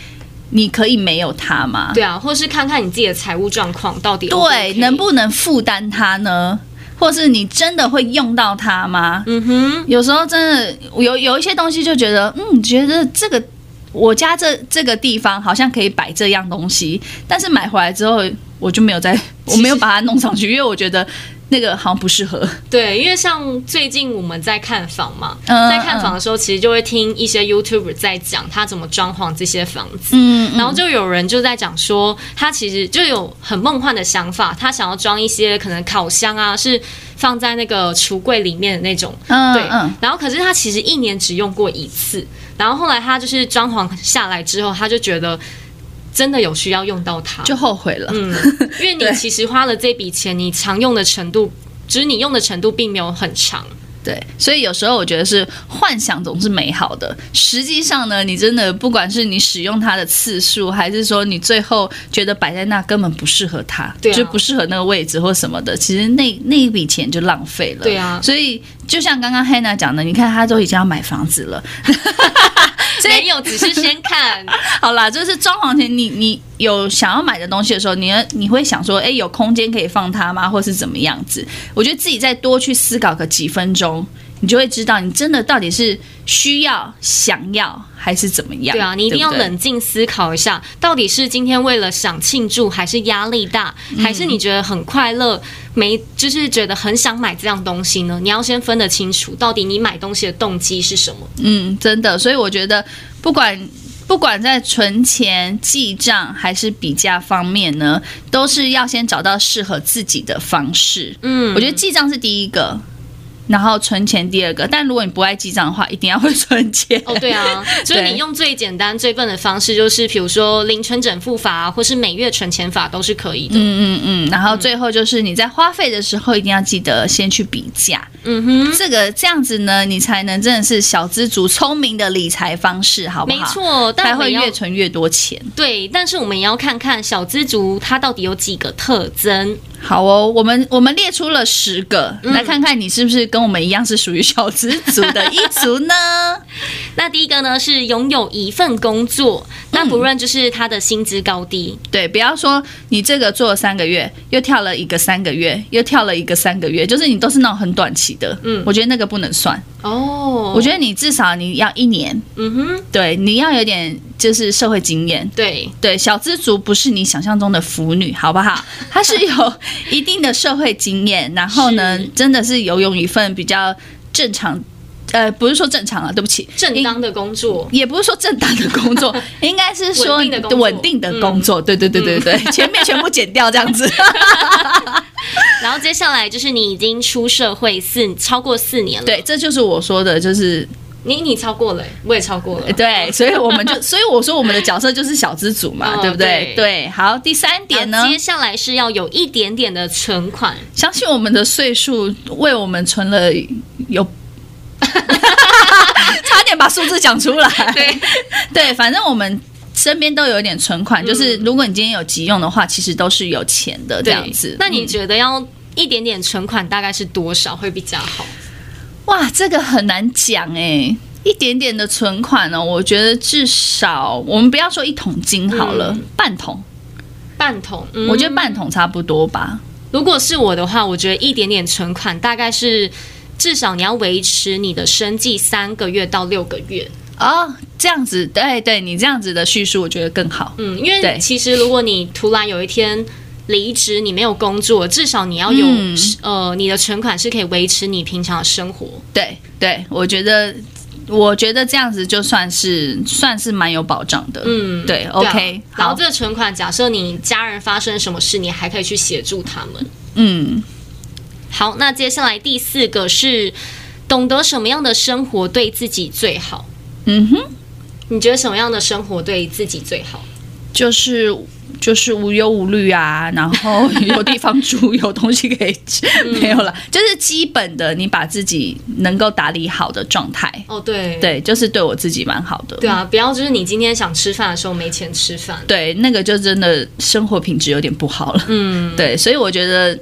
你可以没有它吗？对啊，或是看看你自己的财务状况到底 OK 对能不能负担它呢？或是你真的会用到它吗？嗯哼，有时候真的有有一些东西就觉得，嗯，觉得这个。我家这这个地方好像可以摆这样东西，但是买回来之后我就没有再，我没有把它弄上去，因为我觉得那个好像不适合。对，因为像最近我们在看房嘛，在看房的时候，其实就会听一些 YouTuber 在讲他怎么装潢这些房子，嗯，然后就有人就在讲说，他其实就有很梦幻的想法，他想要装一些可能烤箱啊，是放在那个橱柜里面的那种，嗯，对，然后可是他其实一年只用过一次。然后后来他就是装潢下来之后，他就觉得真的有需要用到它，就后悔了。嗯，[LAUGHS] 因为你其实花了这笔钱，你常用的程度，只是你用的程度并没有很长。对，所以有时候我觉得是幻想总是美好的，实际上呢，你真的不管是你使用它的次数，还是说你最后觉得摆在那根本不适合它，对啊、就不适合那个位置或什么的，其实那那一笔钱就浪费了。对啊，所以就像刚刚 Hannah 讲的，你看他都已经要买房子了，[LAUGHS] 没有，只是先看。[LAUGHS] 好啦，就是装潢前你你有想要买的东西的时候，你你会想说，哎，有空间可以放它吗？或是怎么样子？我觉得自己再多去思考个几分钟。你就会知道，你真的到底是需要、想要还是怎么样？对啊，你一定要冷静思考一下，对对，到底是今天为了想庆祝，还是压力大，还是你觉得很快乐，没就是觉得很想买这样东西呢？你要先分得清楚，到底你买东西的动机是什么？嗯，真的，所以我觉得不管不管在存钱、记账还是比价方面呢，都是要先找到适合自己的方式。嗯，我觉得记账是第一个。然后存钱第二个，但如果你不爱记账的话，一定要会存钱。哦，对啊，[LAUGHS] 所以你用最简单、最笨的方式，就是比如说零存整付法，或是每月存钱法都是可以的。嗯嗯嗯。然后最后就是你在花费的时候，一定要记得先去比价。嗯哼，这个这样子呢，你才能真的是小资族聪明的理财方式，好不好？没错，但才会越存越多钱。对，但是我们也要看看小资族他到底有几个特征。好哦，我们我们列出了十个，嗯、来看看你是不是跟我们一样是属于小资族的一族呢？[LAUGHS] 那第一个呢是拥有一份工作，那不论就是他的薪资高低，嗯、对，不要说你这个做了三个月，又跳了一个三个月，又跳了一个三个月，就是你都是那种很短期的，嗯，我觉得那个不能算。哦。我觉得你至少你要一年，嗯哼，对，你要有点就是社会经验，对对，小资族不是你想象中的腐女，好不好？[LAUGHS] 她是有。一定的社会经验，然后呢，真的是拥有一份比较正常，呃，不是说正常啊，对不起，正当的工作，也不是说正当的工作，[LAUGHS] 应该是说稳定的工作，稳定的工作，对对对对对，嗯、前面全部剪掉这样子。[LAUGHS] 然后接下来就是你已经出社会四超过四年了，对，这就是我说的，就是。你你超过了，我也超过了。对，所以我们就，[LAUGHS] 所以我说我们的角色就是小资主嘛，哦、对不对？对，好，第三点呢，接下来是要有一点点的存款。相信我们的岁数为我们存了有，[LAUGHS] 差点把数字讲出来。[LAUGHS] 对对，反正我们身边都有一点存款，嗯、就是如果你今天有急用的话，其实都是有钱的这样子。那你觉得要一点点存款大概是多少会比较好？哇，这个很难讲哎，一点点的存款呢，我觉得至少我们不要说一桶金好了，嗯、半桶，半桶，嗯、我觉得半桶差不多吧。如果是我的话，我觉得一点点存款大概是至少你要维持你的生计三个月到六个月哦，这样子，对对，你这样子的叙述我觉得更好。嗯，因为其实如果你突然有一天。离职，你没有工作，至少你要有、嗯、呃，你的存款是可以维持你平常的生活。对对，我觉得，我觉得这样子就算是算是蛮有保障的。嗯，对，，OK。然后这个存款，假设你家人发生什么事，你还可以去协助他们。嗯，好，那接下来第四个是懂得什么样的生活对自己最好。嗯哼，你觉得什么样的生活对自己最好？就是。就是无忧无虑啊，[LAUGHS] 然后有地方住，[LAUGHS] 有东西可以吃，嗯、[LAUGHS] 没有了，就是基本的，你把自己能够打理好的状态。哦，对，对，就是对我自己蛮好的。对啊，不要就是你今天想吃饭的时候没钱吃饭。对，那个就真的生活品质有点不好了。嗯，对，所以我觉得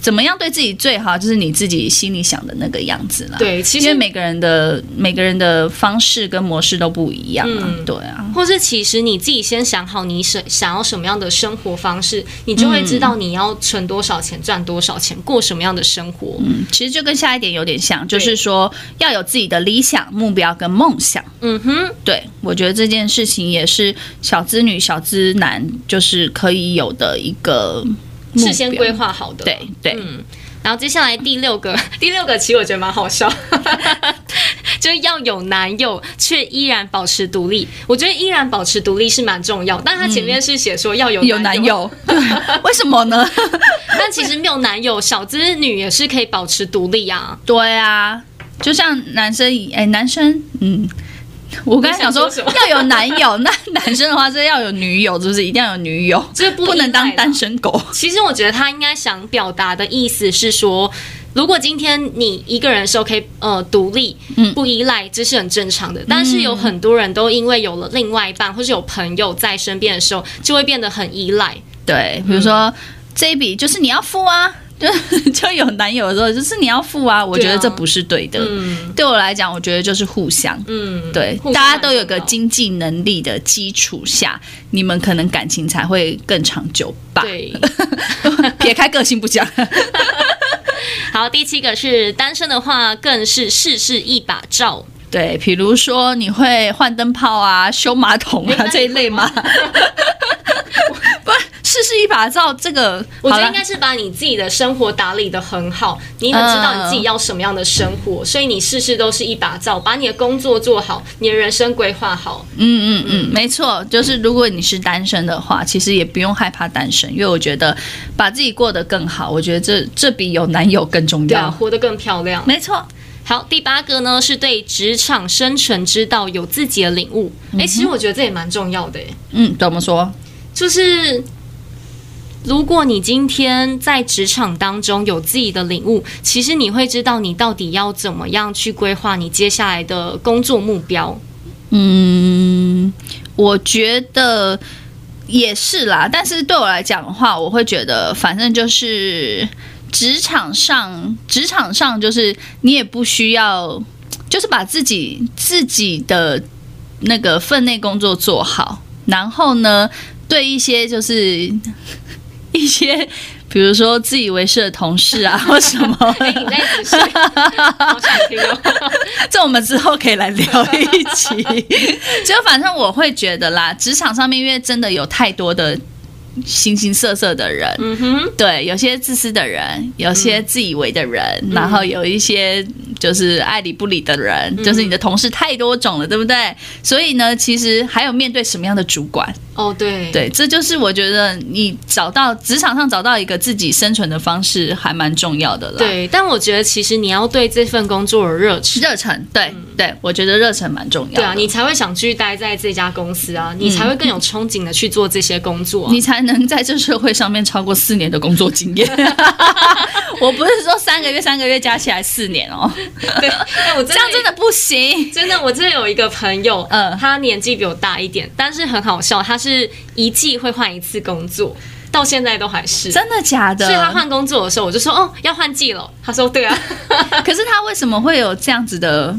怎么样对自己最好，就是你自己心里想的那个样子啦。对，其实每个人的每个人的方式跟模式都不一样啊。嗯、对啊，或是其实你自己先想好你想想要什么样的。的生活方式，你就会知道你要存多少钱，赚多少钱，过什么样的生活。嗯，其实就跟下一点有点像，就是说要有自己的理想目标跟梦想。嗯哼，对，我觉得这件事情也是小资女、小资男就是可以有的一个事先规划好的。对对，嗯。然后接下来第六个，[LAUGHS] 第六个其实我觉得蛮好笑。就是要有男友，却依然保持独立。我觉得依然保持独立是蛮重要，但他前面是写说要有有男友，[LAUGHS] 为什么呢？[LAUGHS] 但其实没有男友，小资女也是可以保持独立啊。对啊，就像男生，哎，男生，嗯，我刚才想说要有男友，那男生的话是要有女友，是不是一定要有女友，就是不，不能当单身狗。其实我觉得他应该想表达的意思是说。如果今天你一个人的时候可以呃独立，嗯，不依赖，这是很正常的。但是有很多人都因为有了另外一半或是有朋友在身边的时候，就会变得很依赖。对，比如说、嗯、这一笔就是你要付啊，就 [LAUGHS] 就有男友的时候就是你要付啊。我觉得这不是对的。对，啊嗯、对我来讲，我觉得就是互相。嗯，对，大家都有个经济能力的基础下，你们可能感情才会更长久吧。对，[LAUGHS] 撇开个性不讲。[LAUGHS] [LAUGHS] 好，第七个是单身的话，更是事事一把照。对，比如说你会换灯泡啊、修马桶啊这一类吗？[LAUGHS] 不，事事一把照。这个我觉得应该是把你自己的生活打理的很好，你很知道你自己要什么样的生活，嗯、所以你事事都是一把照，把你的工作做好，你的人生规划好。嗯嗯嗯，没错，就是如果你是单身的话，其实也不用害怕单身，因为我觉得把自己过得更好，我觉得这这比有男友更重要，对啊，活得更漂亮。没错。好，第八个呢是对职场生存之道有自己的领悟。哎、欸，其实我觉得这也蛮重要的。嗯，怎么说？就是如果你今天在职场当中有自己的领悟，其实你会知道你到底要怎么样去规划你接下来的工作目标。嗯，我觉得也是啦。但是对我来讲的话，我会觉得反正就是。职场上，职场上就是你也不需要，就是把自己自己的那个分内工作做好，然后呢，对一些就是一些，比如说自以为是的同事啊，[LAUGHS] 或什么，欸、你在仔细，[LAUGHS] 好想听哦。这我们之后可以来聊一期。[LAUGHS] 就反正我会觉得啦，职场上面因为真的有太多的。形形色色的人，嗯哼，对，有些自私的人，有些自以为的人，嗯、然后有一些就是爱理不理的人，嗯、就是你的同事太多种了，对不对？所以呢，其实还有面对什么样的主管。哦，对对，这就是我觉得你找到职场上找到一个自己生存的方式还蛮重要的了。对，但我觉得其实你要对这份工作有热忱，热忱，对、嗯、对，我觉得热忱蛮重要的。对啊，你才会想继续待在这家公司啊，你才会更有憧憬的去做这些工作、啊嗯，[LAUGHS] 你才能在这社会上面超过四年的工作经验。[LAUGHS] 我不是说三个月，三个月加起来四年哦。对，我 [LAUGHS] 这样真的不行。真的，我真的有一个朋友，嗯，他年纪比我大一点，但是很好笑，他是一季会换一次工作，到现在都还是。真的假的？所以他换工作的时候，我就说哦，要换季了。他说对啊。[LAUGHS] 可是他为什么会有这样子的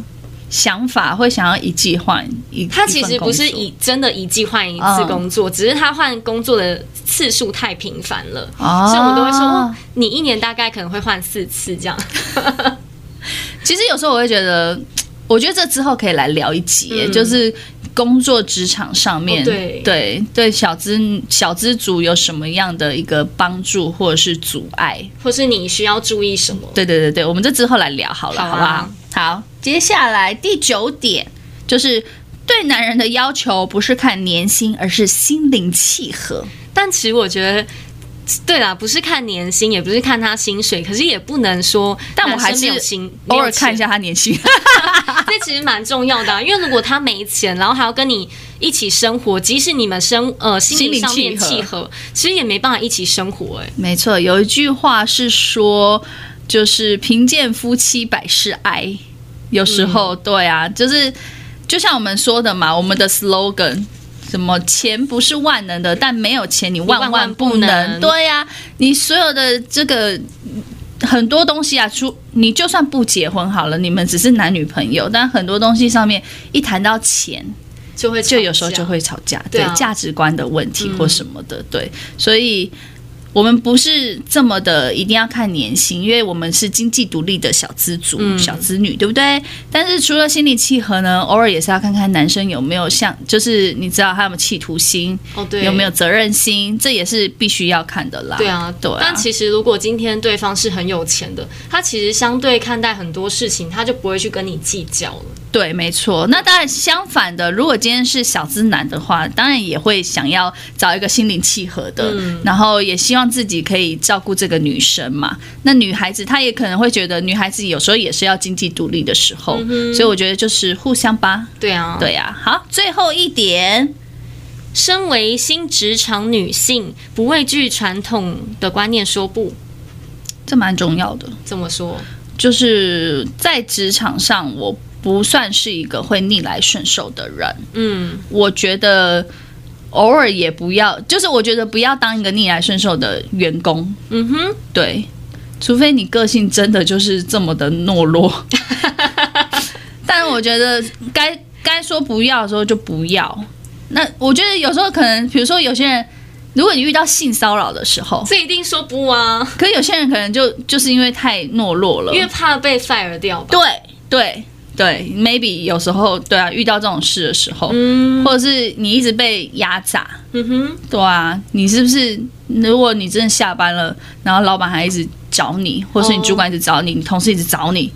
想法，会想要一季换一？他其实不是以真的一季换一次工作，嗯、只是他换工作的次数太频繁了，哦、所以我们都会说，哦，你一年大概可能会换四次这样。[LAUGHS] 其实有时候我会觉得，我觉得这之后可以来聊一集，嗯、就是工作职场上面，哦、对对对，小资小资族有什么样的一个帮助或者是阻碍，或是你需要注意什么？对对对对，我们这之后来聊好了，好，啊、好不好？好，接下来第九点就是对男人的要求不是看年薪，而是心灵契合。但其实我觉得。对啦，不是看年薪，也不是看他薪水，可是也不能说，但我还是有心偶尔看一下他年薪，[LAUGHS] 这其实蛮重要的啊。因为如果他没钱，然后还要跟你一起生活，即使你们生呃心灵上面契合，其实也没办法一起生活。哎，没错，有一句话是说，就是贫贱夫妻百事哀。有时候，对啊，就是就像我们说的嘛，我们的 slogan。什么钱不是万能的，但没有钱你万万不能。不能。对呀、啊，你所有的这个很多东西啊，出你就算不结婚好了，你们只是男女朋友，但很多东西上面一谈到钱，就会就有时候就会吵架，对，价、啊、值观的问题或什么的，嗯、对，所以。我们不是这么的一定要看年薪，因为我们是经济独立的小资族、嗯、小资女，对不对？但是除了心理契合呢，偶尔也是要看看男生有没有像，就是你知道他有没有企图心，哦，对，有没有责任心，这也是必须要看的啦。对啊，对啊。但其实如果今天对方是很有钱的，他其实相对看待很多事情，他就不会去跟你计较了。对，没错。那当然，相反的，如果今天是小资男的话，当然也会想要找一个心灵契合的，嗯、然后也希望自己可以照顾这个女生嘛。那女孩子她也可能会觉得，女孩子有时候也是要经济独立的时候，嗯、所以我觉得就是互相吧。对啊，对啊。好，最后一点，身为新职场女性，不畏惧传统的观念说不。这蛮重要的。怎么说？就是在职场上，我不算是一个会逆来顺受的人。嗯，我觉得偶尔也不要，就是我觉得不要当一个逆来顺受的员工。嗯哼，对，除非你个性真的就是这么的懦弱。[LAUGHS] 但我觉得该该说不要的时候就不要。那我觉得有时候可能，比如说有些人。如果你遇到性骚扰的时候，这一定说不啊。可有些人可能就就是因为太懦弱了，因为怕被 fire 掉吧。对对对，maybe 有时候对啊，遇到这种事的时候，嗯，或者是你一直被压榨，嗯哼，对啊，你是不是？如果你真的下班了，然后老板还一直找你，或是你主管一直找你，哦、你同事一直找你。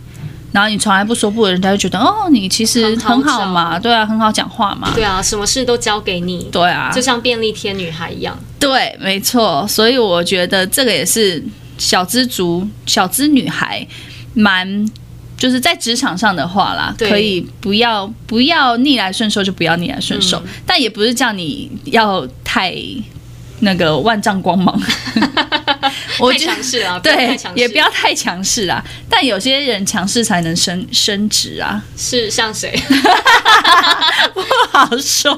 然后你从来不说不，人家就觉得哦，你其实很好嘛，好对啊，很好讲话嘛，对啊，什么事都交给你，对啊，就像便利贴女孩一样，对，没错。所以我觉得这个也是小资族、小资女孩蛮就是在职场上的话啦，对可以不要不要逆来顺受，就不要逆来顺受，嗯、但也不是叫你要太。那个万丈光芒，[LAUGHS] 我觉得强势啊，对，也不要太强势啊。但有些人强势才能升升职啊，是像谁？[LAUGHS] [LAUGHS] 不好说。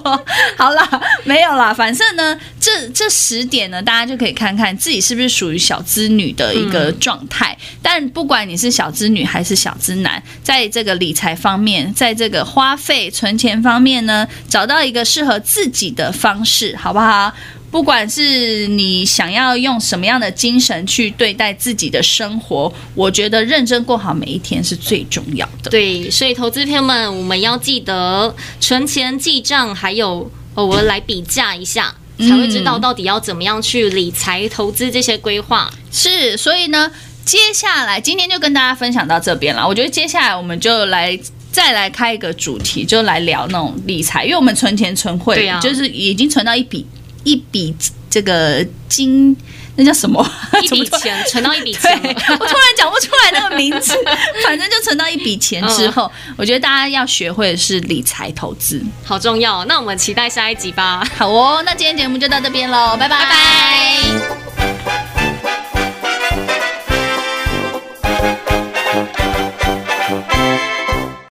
好啦，没有啦，反正呢，这这十点呢，大家就可以看看自己是不是属于小资女的一个状态。嗯、但不管你是小资女还是小资男，在这个理财方面，在这个花费存钱方面呢，找到一个适合自己的方式，好不好？不管是你想要用什么样的精神去对待自己的生活，我觉得认真过好每一天是最重要的。对，所以投资朋友们，我们要记得存钱记账，还有偶尔来比价一下，才会知道到底要怎么样去理财投资这些规划。是，所以呢，接下来今天就跟大家分享到这边了。我觉得接下来我们就来再来开一个主题，就来聊那种理财，因为我们存钱存会，对啊，就是已经存到一笔。一笔这个金，那叫什么？一笔钱 [LAUGHS] 存到一笔钱，我突然讲不出来那个名字。[LAUGHS] 反正就存到一笔钱之后，嗯、我觉得大家要学会的是理财投资，好重要。那我们期待下一集吧。好哦，那今天节目就到这边喽，拜拜。拜拜。